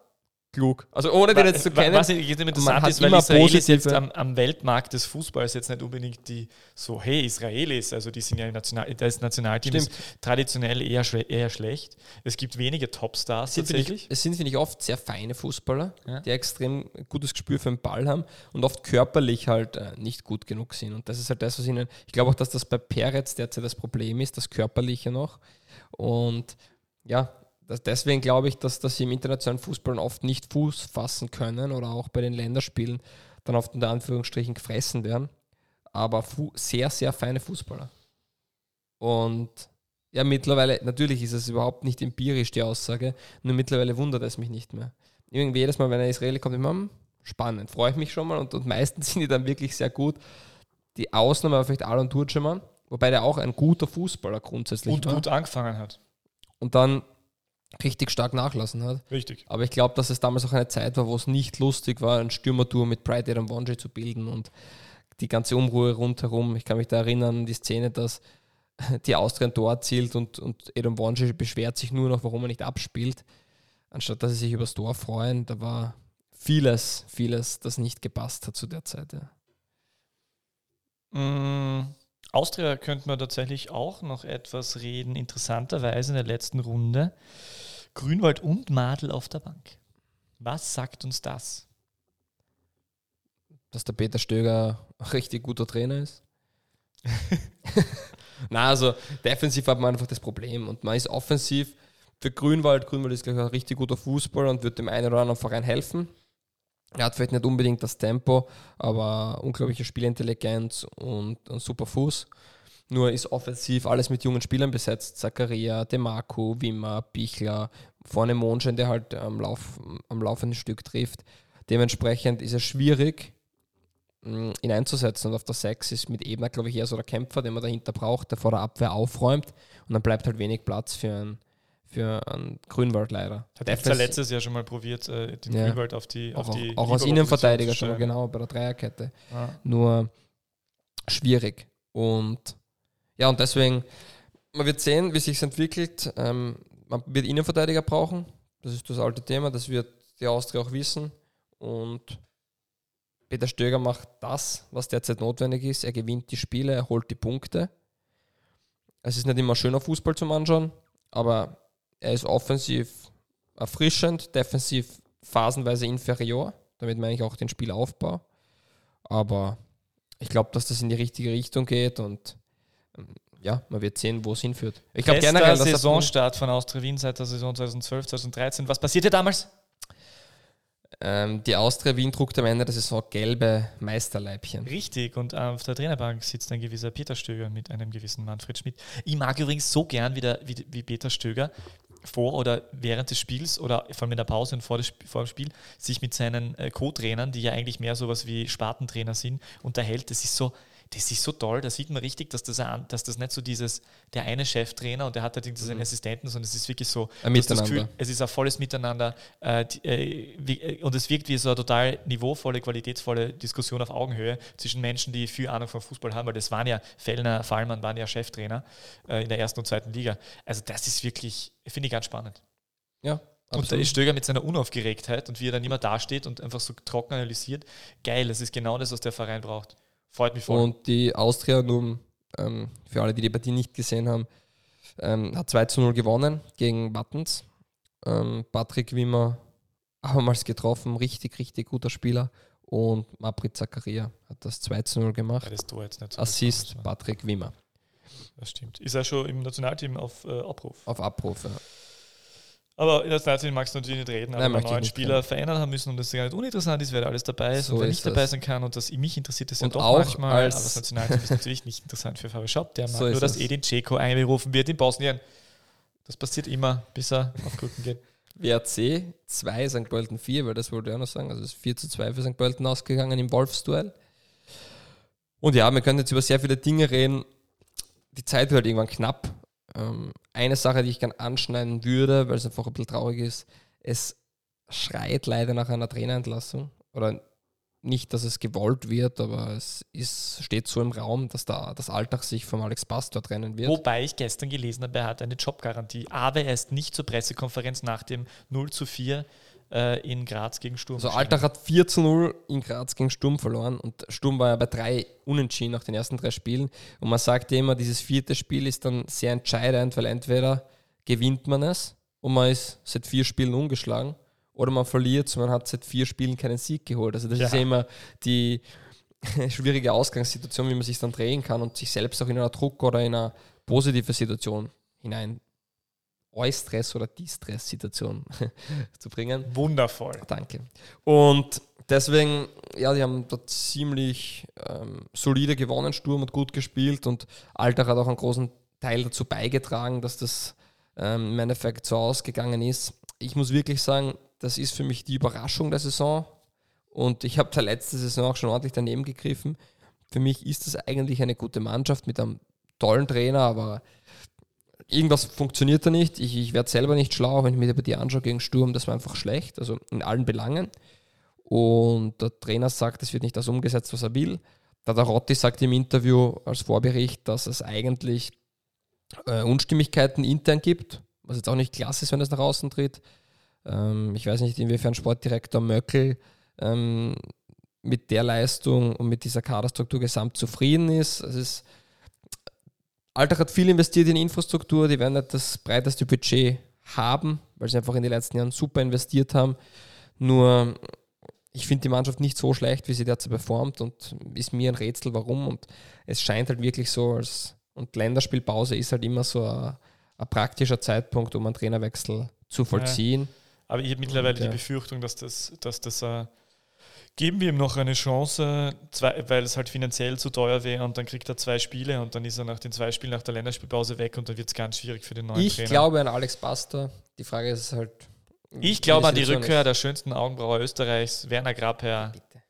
klug. Also ohne den jetzt zu kennen. Was interessant hat ist, weil immer Israelis jetzt positive- am, am Weltmarkt des Fußballs jetzt nicht unbedingt die so, hey, Israelis, also die sind ja National, das Nationalteam ist traditionell eher, eher schlecht. Es gibt wenige Topstars Es sind, tatsächlich. ich, es sind, finde ich, oft sehr feine Fußballer, Ja. die extrem gutes Gespür für den Ball haben und oft körperlich halt äh, nicht gut genug sind. Und das ist halt das, was ihnen. Ich glaube auch, dass das bei Peretz derzeit das Problem ist, das Körperliche noch. Und ja, das, deswegen glaube ich, dass, dass sie im internationalen Fußball oft nicht Fuß fassen können oder auch bei den Länderspielen dann oft unter Anführungsstrichen gefressen werden. Aber sehr, sehr feine Fußballer. Und ja, mittlerweile, natürlich ist es überhaupt nicht empirisch die Aussage, nur mittlerweile wundert es mich nicht mehr. Irgendwie jedes Mal, wenn ein Israeli kommt, immer hm, spannend, freue ich mich schon mal und, und meistens *laughs* sind die dann wirklich sehr gut. Die Ausnahme war vielleicht Alon Turceman, wobei der auch ein guter Fußballer grundsätzlich Und war gut angefangen hat. und dann richtig stark nachlassen hat. Richtig. Aber ich glaube, dass es damals auch eine Zeit war, wo es nicht lustig war, ein Stürmertour mit Bright Adam Wonji zu bilden und die ganze Unruhe rundherum. Ich kann mich da erinnern an die Szene, dass *laughs* die Austria ein Tor erzielt und, und Adam Wonji beschwert sich nur noch, warum er nicht abspielt, anstatt dass sie sich übers Tor freuen. Da war vieles, vieles, das nicht gepasst hat zu der Zeit. Ja. Mm, Austria könnte man tatsächlich auch noch etwas reden. Interessanterweise in der letzten Runde. Grünwald und Madel auf der Bank. Was sagt uns das? Dass der Peter Stöger ein richtig guter Trainer ist. *laughs* Na, also defensiv hat man einfach das Problem und man ist offensiv für Grünwald. Grünwald ist gleich ein richtig guter Fußballer und wird dem einen oder anderen Verein helfen. Er hat vielleicht nicht unbedingt das Tempo, aber unglaubliche Spielintelligenz und ein super Fuß. Nur ist offensiv alles mit jungen Spielern besetzt. Zakaria, Demarco, Wimmer, Bichler, vorne Mondschein, der halt am, Lauf, am laufenden Stück trifft. Dementsprechend ist es schwierig, mh, ihn einzusetzen. Und auf der 6 ist mit Ebner, glaube ich, eher so der Kämpfer, den man dahinter braucht, der vor der Abwehr aufräumt. Und dann bleibt halt wenig Platz für einen, für einen Grünwald leider. Hat er Defensiv- letztes Jahr schon mal probiert, äh, den Ja. Grünwald auf die, auf auch, die auch als Innenverteidiger schon mal, genau, bei der Dreierkette. Ja. Nur schwierig. Und ja, und deswegen, man wird sehen, wie sich entwickelt. Ähm, man wird Innenverteidiger brauchen. Das ist das alte Thema, das wird die Austria auch wissen. Und Peter Stöger macht das, was derzeit notwendig ist. Er gewinnt die Spiele, er holt die Punkte. Es ist nicht immer schöner Fußball zum Anschauen, aber er ist offensiv erfrischend, defensiv phasenweise inferior. Damit meine ich auch den Spielaufbau. Aber ich glaube, dass das in die richtige Richtung geht und ähm, ja, man wird sehen, wo es hinführt. Ich glaube generell, dass der Saisonstart von Austria Wien seit der Saison 2012, 2013. Was passierte damals? ähm, die Austria Wien druckt am Ende der Saison gelbe Meisterleibchen. Richtig, und auf der Trainerbank sitzt ein gewisser Peter Stöger mit einem gewissen Manfred Schmidt. Ich mag übrigens so gern wieder, wie, wie Peter Stöger vor oder während des Spiels oder vor allem in der Pause und vor, vor dem Spiel sich mit seinen äh, Co-Trainern, die ja eigentlich mehr sowas wie Spartentrainer sind, unterhält. Das ist so, das ist so toll, da sieht man richtig, dass das, ein- dass das nicht so dieses, der eine Cheftrainer und der hat halt irgendwie seine Assistenten, sondern es ist wirklich so, Ein das Miteinander. es ist ein volles Miteinander äh, die, äh, wie, äh, und es wirkt wie so eine total niveauvolle, qualitätsvolle Diskussion auf Augenhöhe zwischen Menschen, die viel Ahnung vom Fußball haben, weil das waren ja Fellner, Fallmann waren ja Cheftrainer äh, in der ersten und zweiten Liga. Also das ist wirklich, finde ich ganz spannend. Ja, Und da absolut. ist Stöger mit seiner Unaufgeregtheit und wie er dann immer dasteht und einfach so trocken analysiert. Geil, das ist genau das, was der Verein braucht. Freut mich voll. Und die Austria, nun, ähm, für alle, die die Partie nicht gesehen haben, ähm, hat 2 zu 0 gewonnen gegen Wattens. Ähm, Patrick Wimmer abermals getroffen, richtig, richtig guter Spieler. Und Maprit Zakaria hat das 2 zu 0 Weil gemacht. das Tor jetzt nicht so Assist. Patrick Wimmer Das stimmt. Ist er schon im Nationalteam auf äh, Abruf. auf Abruf. Ja. Aber in der Nationalteam magst du natürlich nicht reden, aber Nein, ich neuen Spieler reden. verändert haben müssen und das gar nicht uninteressant ist, wer da alles dabei ist So und wer nicht dabei sein kann. Und das mich interessiert das ja Und doch auch manchmal, als- aber das Nationalteam ist natürlich nicht interessant für Fabi Schaub. Der mag So nur, ist dass. Edin Dzeko einberufen wird in Bosnien. Das passiert immer, bis er auf Krücken geht. WRC 2, St. Pölten 4, weil das wollte ich auch noch sagen. Also es ist 4 zu 2 für St. Pölten ausgegangen im Wolfsduell. Und ja, wir können jetzt über sehr viele Dinge reden. Die Zeit wird halt irgendwann knapp. Eine Sache, die ich gerne anschneiden würde, weil es einfach ein bisschen traurig ist, es schreit leider nach einer Trainerentlassung. Oder nicht, dass es gewollt wird, aber es ist, steht so im Raum, dass da das Alltag sich vom Alex Pastor trennen wird. Wobei ich gestern gelesen habe, er hat eine Jobgarantie. Aber er ist nicht zur Pressekonferenz nach dem 0 zu 4 äh, in Graz gegen Sturm. Also Alltag hat 4 zu 0 in Graz gegen Sturm verloren und Sturm war ja bei drei Unentschieden nach den ersten drei Spielen. Und man sagt ja immer, dieses vierte Spiel ist dann sehr entscheidend, weil entweder gewinnt man es und man ist seit vier Spielen ungeschlagen oder man verliert und man hat seit vier Spielen keinen Sieg geholt. Also das Ja. ist ja immer die *laughs* schwierige Ausgangssituation, wie man sich dann drehen kann und sich selbst auch in einer Druck oder in eine positive Situation hinein Eustress oder Distress-Situation *laughs* zu bringen. Wundervoll. Danke. Und deswegen, ja, die haben da ziemlich ähm, solide gewonnen, Sturm und gut gespielt und Alltag hat auch einen großen Teil dazu beigetragen, dass das ähm, im Endeffekt so ausgegangen ist. Ich muss wirklich sagen, das ist für mich die Überraschung der Saison und ich habe der letzte Saison auch schon ordentlich daneben gegriffen. Für mich ist das eigentlich eine gute Mannschaft mit einem tollen Trainer, aber irgendwas funktioniert da nicht. Ich, ich werde selber nicht schlau, wenn ich mir die anschaue gegen Sturm, das war einfach schlecht, also in allen Belangen. Und der Trainer sagt, es wird nicht das umgesetzt, was er will. Der Darotti sagt im Interview als Vorbericht, dass es eigentlich äh, Unstimmigkeiten intern gibt, was jetzt auch nicht klasse ist, wenn es nach außen tritt. Ähm, ich weiß nicht, inwiefern Sportdirektor Möckel ähm, mit der Leistung und mit dieser Kaderstruktur gesamt zufrieden ist. Es ist Alltag hat viel investiert in Infrastruktur, die werden nicht das breiteste Budget haben, weil sie einfach in den letzten Jahren super investiert haben. Nur ich finde die Mannschaft nicht so schlecht, wie sie derzeit performt und ist mir ein Rätsel, warum. Und es scheint halt wirklich so, als und Länderspielpause ist halt immer so ein, ein praktischer Zeitpunkt, um einen Trainerwechsel zu vollziehen. Aber ich habe mittlerweile Und, ja. die Befürchtung, dass das, dass das äh, geben wir ihm noch eine Chance, zwei, weil es halt finanziell zu teuer wäre und dann kriegt er zwei Spiele und dann ist er nach den zwei Spielen nach der Länderspielpause weg und dann wird es ganz schwierig für den neuen Ich Trainer. glaube an Alex Basta. Die Frage ist halt. ich glaube an die Rückkehr ist. der schönsten Augenbraue Österreichs, Werner Grabherr, Bitte.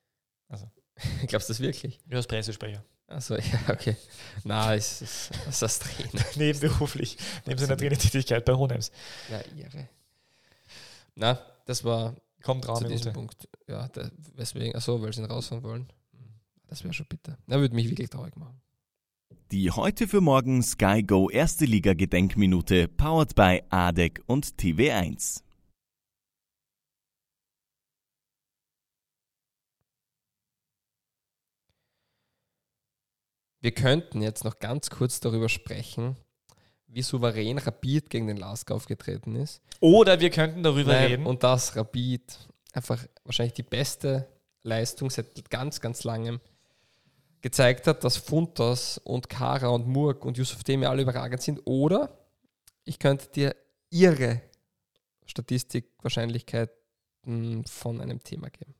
Also. *laughs* Glaubst du das wirklich? ja, als Pressesprecher. Also ja, okay. Na, ist, es ist das Trainer. *laughs* Nebenberuflich, neben seiner Trainertätigkeit bei Hohenems. Ja, irre. Na, das war Kommt zu Raum diesem Punkt. Ja, da, weswegen, achso, weil sie ihn rausfahren wollen. Das wäre schon bitter. Da würde mich wirklich traurig machen. Die heute für morgen Sky Go Erste Liga Gedenkminute powered by ADEC und TV1. Wir könnten jetzt noch ganz kurz darüber sprechen, wie souverän Rapid gegen den Lask aufgetreten ist. Oder wir könnten darüber Nein, reden. Und dass Rapid einfach wahrscheinlich die beste Leistung seit ganz, ganz langem gezeigt hat, dass Funtas und Kara und Murk und Yusuf Demi alle überragend sind. Oder ich könnte dir ihre Statistikwahrscheinlichkeiten von einem Thema geben.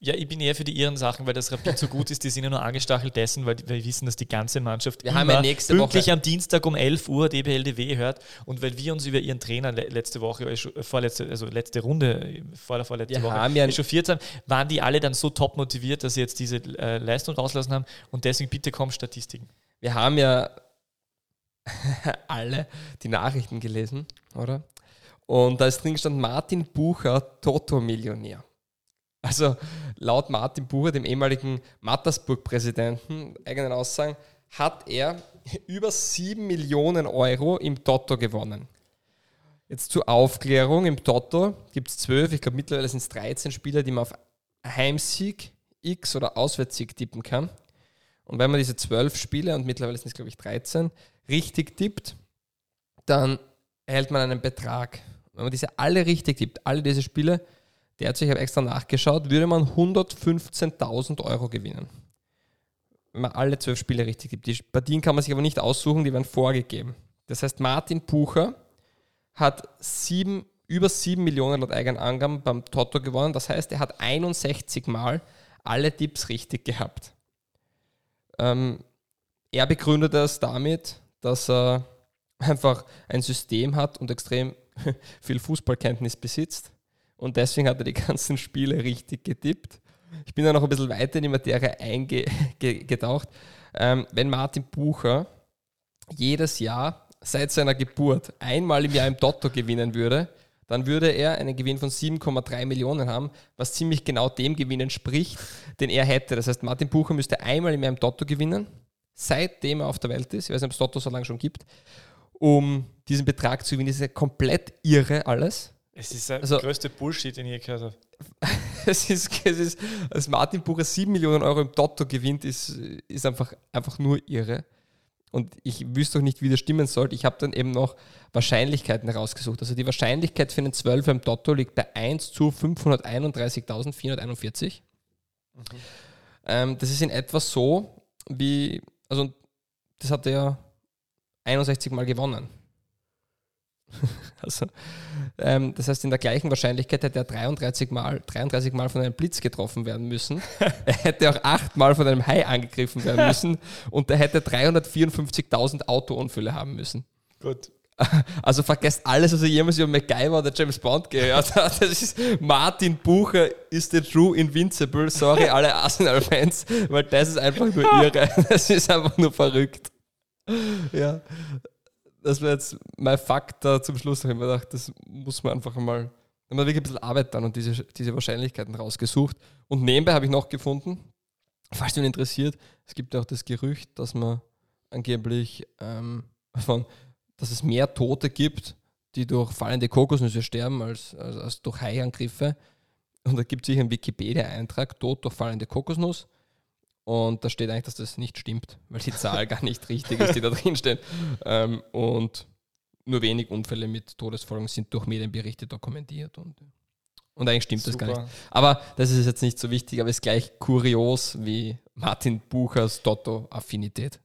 Ja, ich bin eher für die ihren Sachen, weil das Rapid so gut ist. Die sind ja nur angestachelt dessen, weil wir wissen, dass die ganze Mannschaft Wir ja immer nächste pünktlich Woche- am Dienstag um 11 Uhr DBLDW hört. Und weil wir uns über ihren Trainer le letzte Woche, äh, äh, vorletzte, also letzte Runde, vor der vorletzte Wir Woche, haben ja- echauffiert haben, waren die alle dann so top motiviert, dass sie jetzt diese äh, Leistung rauslassen haben. Und deswegen bitte kommen Statistiken. Wir haben ja *laughs* alle die Nachrichten gelesen, oder? Und da ist drin gestanden, Martin Bucher, Toto-Millionär. Also laut Martin Bucher, dem ehemaligen Mattersburg-Präsidenten, eigenen Aussagen, hat er *laughs* über 7 Millionen Euro im Toto gewonnen. Jetzt zur Aufklärung, im Toto gibt es 12, ich glaube mittlerweile sind es 13 Spieler, die man auf Heimsieg, X oder Auswärtssieg tippen kann. Und wenn man diese 12 Spiele, und mittlerweile sind es glaube ich 13, richtig tippt, dann erhält man einen Betrag. Wenn man diese alle richtig tippt, alle diese Spiele, derzeit, ich habe extra nachgeschaut, würde man 115.000 Euro gewinnen. Wenn man alle zwölf Spiele richtig tippt. Die Partien kann man sich aber nicht aussuchen, die werden vorgegeben. Das heißt, Martin Pucher hat sieben, über 7 Millionen laut eigenen Angaben beim Toto gewonnen. Das heißt, er hat 61 Mal alle Tipps richtig gehabt. Ähm, er begründet das damit, dass er einfach ein System hat und extrem *laughs* viel Fußballkenntnis besitzt. Und deswegen hat er die *laughs* ganzen Spiele richtig getippt. Ich bin da noch ein bisschen weiter in die Materie eingetaucht. *laughs* Ähm, wenn Martin Bucher jedes Jahr seit seiner Geburt einmal im Jahr im Lotto gewinnen würde, dann würde er einen Gewinn von 7,3 Millionen haben, was ziemlich genau dem Gewinn entspricht, den er hätte. Das heißt, Martin Bucher müsste einmal im Jahr im Lotto gewinnen, seitdem er auf der Welt ist. Ich weiß nicht, ob es Lotto so lange schon gibt, um diesen Betrag zu gewinnen. Das ist ja komplett irre alles. Es ist der Also- größte Bullshit, den ich je gehört habe. *laughs* es ist, es ist, dass Martin Bucher 7 Millionen Euro im Lotto gewinnt, ist, ist einfach, einfach nur irre. Und ich wüsste auch nicht, wie das stimmen sollte. Ich habe dann eben noch Wahrscheinlichkeiten herausgesucht. Also die Wahrscheinlichkeit für einen 12 im Lotto liegt bei 1 zu 531.441. Ähm, das ist in etwa so, wie, also das hat er ja 61 Mal gewonnen. *laughs* also, ähm, das heißt, in der gleichen Wahrscheinlichkeit hätte er 33 Mal, 33 Mal von einem Blitz getroffen werden müssen. *laughs* er hätte auch 8 Mal von einem Hai angegriffen werden müssen und er hätte 354.000 Autounfälle haben müssen. Gut. Also vergesst alles, was ihr jemals über MacGyver oder James Bond gehört habt. Das ist Martin Bucher ist the true Invincible. Sorry, *laughs* alle Arsenal-Fans, weil das ist einfach nur irre. Das ist einfach nur verrückt. Ja. Das wäre jetzt mein Fakt da zum Schluss. Da habe ich gedacht, das muss man einfach mal. Da haben wir wirklich ein bisschen Arbeit dann und diese, diese Wahrscheinlichkeiten rausgesucht. Und nebenbei habe ich noch gefunden, falls du ihn interessiert, es gibt ja auch das Gerücht, dass man angeblich ähm, *laughs* von dass es mehr Tote gibt, die durch fallende Kokosnüsse sterben, als, als, als durch Haiangriffe. Und da gibt es sich einen Wikipedia-Eintrag, Tod durch fallende Kokosnuss. Und da steht eigentlich, dass das nicht stimmt, weil die Zahl gar nicht richtig ist, die da drin steht. Ähm, und nur wenig Unfälle mit Todesfolgen sind durch Medienberichte dokumentiert. Und, und eigentlich stimmt das gar nicht. Aber das ist jetzt nicht so wichtig, aber ist gleich kurios wie Martin Buchers Dotto-Affinität.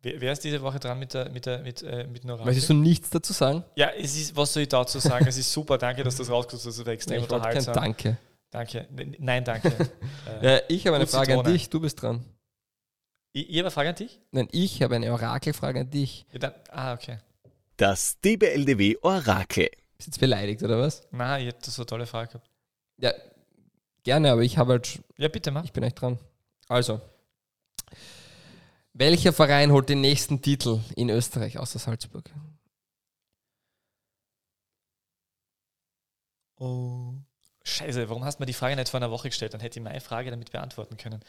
Wer, wer ist diese Woche dran mit der mit der mit, äh, mit dem Orakel? Möchtest du nichts dazu sagen? Ja, es ist, was soll ich dazu sagen? Es ist super, danke, dass du das rausgesucht hast. Das war extrem ich wollte kein unterhaltsam. Danke. Danke. Nein, danke. *laughs* äh, Ja, ich habe eine Frage an Zitrone. dich, du bist dran. ich, ich habe eine Frage an dich? Nein, ich habe eine Orakelfrage an dich. Ja, dann, ah, okay. Das DBLDW Orakel. Bist du jetzt beleidigt oder was? Nein, ich hätte so eine tolle Frage gehabt. Ja, gerne, aber ich habe halt, Ja, bitte mach. ich bin echt dran. Also, welcher Verein holt den nächsten Titel in Österreich außer Salzburg? Oh. Scheiße, warum hast du mir die Frage nicht vor einer Woche gestellt? Dann hätte ich meine Frage damit beantworten können.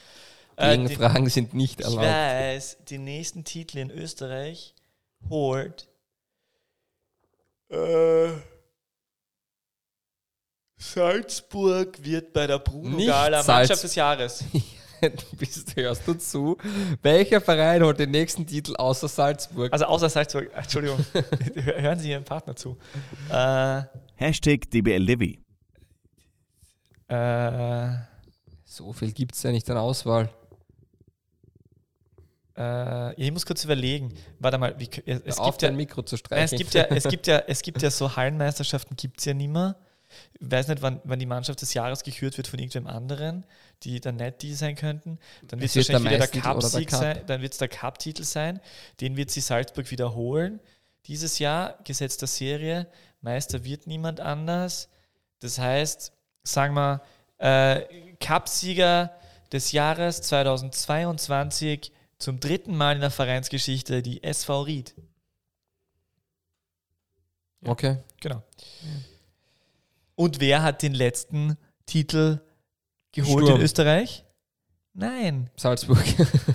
Äh, den- Gegenfragen sind nicht ich erlaubt. weiß, den nächsten Titel in Österreich holt äh, Salzburg wird bei der Bruno Gala Mannschaft des Jahres. *laughs* Bist du, hörst du zu? Welcher Verein holt den nächsten Titel außer Salzburg? Also außer Salzburg, Entschuldigung, *laughs* hören Sie Ihren Partner zu. Äh, Hashtag DBLDW. Äh, so viel gibt es ja nicht an Auswahl. äh, ich muss kurz überlegen. Warte mal, wie, es, auf, gibt ja, dein Mikro zu Nein, streichen. es gibt ja, es gibt ja, es gibt ja so Hallenmeisterschaften, gibt es ja nicht mehr. Ich weiß nicht, wann, wann die Mannschaft des Jahres gekürt wird von irgendwem anderen, die dann nicht die sein könnten. Dann wird Es wahrscheinlich der wieder der Cup-Sieg Cup. sein. Dann wird es der Cup-Titel sein. Den wird sie Salzburg wiederholen. Dieses Jahr, Gesetz der Serie, Meister wird niemand anders. Das heißt, sagen wir, äh, Cup-Sieger des Jahres 2022 zum dritten Mal in der Vereinsgeschichte die SV Ried. okay. Genau. Und wer hat den letzten Titel geholt Sturm. in Österreich? Nein, Salzburg.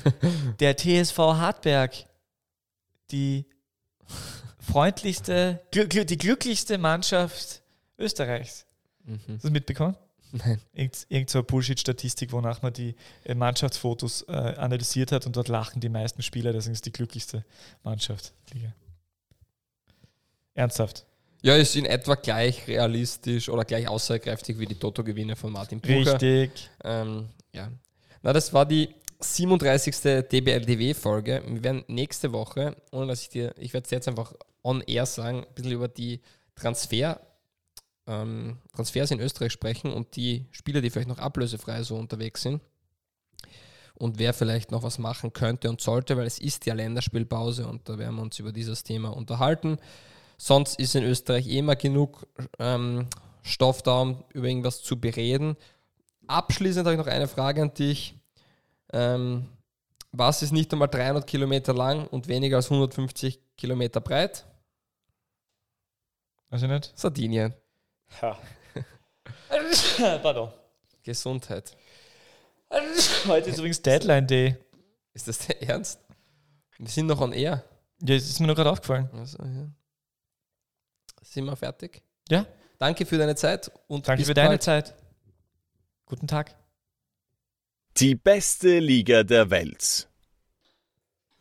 *laughs* der TSV Hartberg. Die freundlichste, gl gl die glücklichste Mannschaft Österreichs. Mhm. Hast du das mitbekommen? Nein. Irgend, irgend so eine Bullshit-Statistik, wonach man die äh, Mannschaftsfotos äh, analysiert hat und dort lachen die meisten Spieler, deswegen ist die glücklichste Mannschaft. Liga. Ernsthaft. Ja, ist in etwa gleich realistisch oder gleich aussagekräftig wie die Toto-Gewinne von Martin Bucher. Richtig. Ähm, ja. Na, das war die 37. DBLDW-Folge. Wir werden nächste Woche, ohne dass ich dir, ich werde es jetzt einfach on air sagen, ein bisschen über die Transfer, ähm, Transfers in Österreich sprechen und die Spieler, die vielleicht noch ablösefrei so unterwegs sind. Und wer vielleicht noch was machen könnte und sollte, weil es ist ja Länderspielpause und da werden wir uns über dieses Thema unterhalten. Sonst ist in Österreich eh immer genug ähm, Stoff da, um über irgendwas zu bereden. Abschließend habe ich noch eine Frage an dich. Ähm, was ist nicht einmal 300 Kilometer lang und weniger als 150 Kilometer breit? Weiß ich nicht. Sardinien. Ja. *laughs* Pardon. Gesundheit. Heute ist übrigens Deadline Day. Ist das der Ernst? Wir sind noch on air. Ja, das ist mir nur gerade aufgefallen. Also, ja. Sind wir fertig? Ja. danke für deine Zeit und Danke bis für deine bald. Zeit. Guten Tag. Die beste Liga der Welt.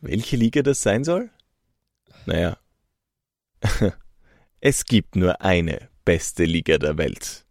Welche Liga das sein soll? Naja. *laughs* es gibt nur eine beste Liga der Welt.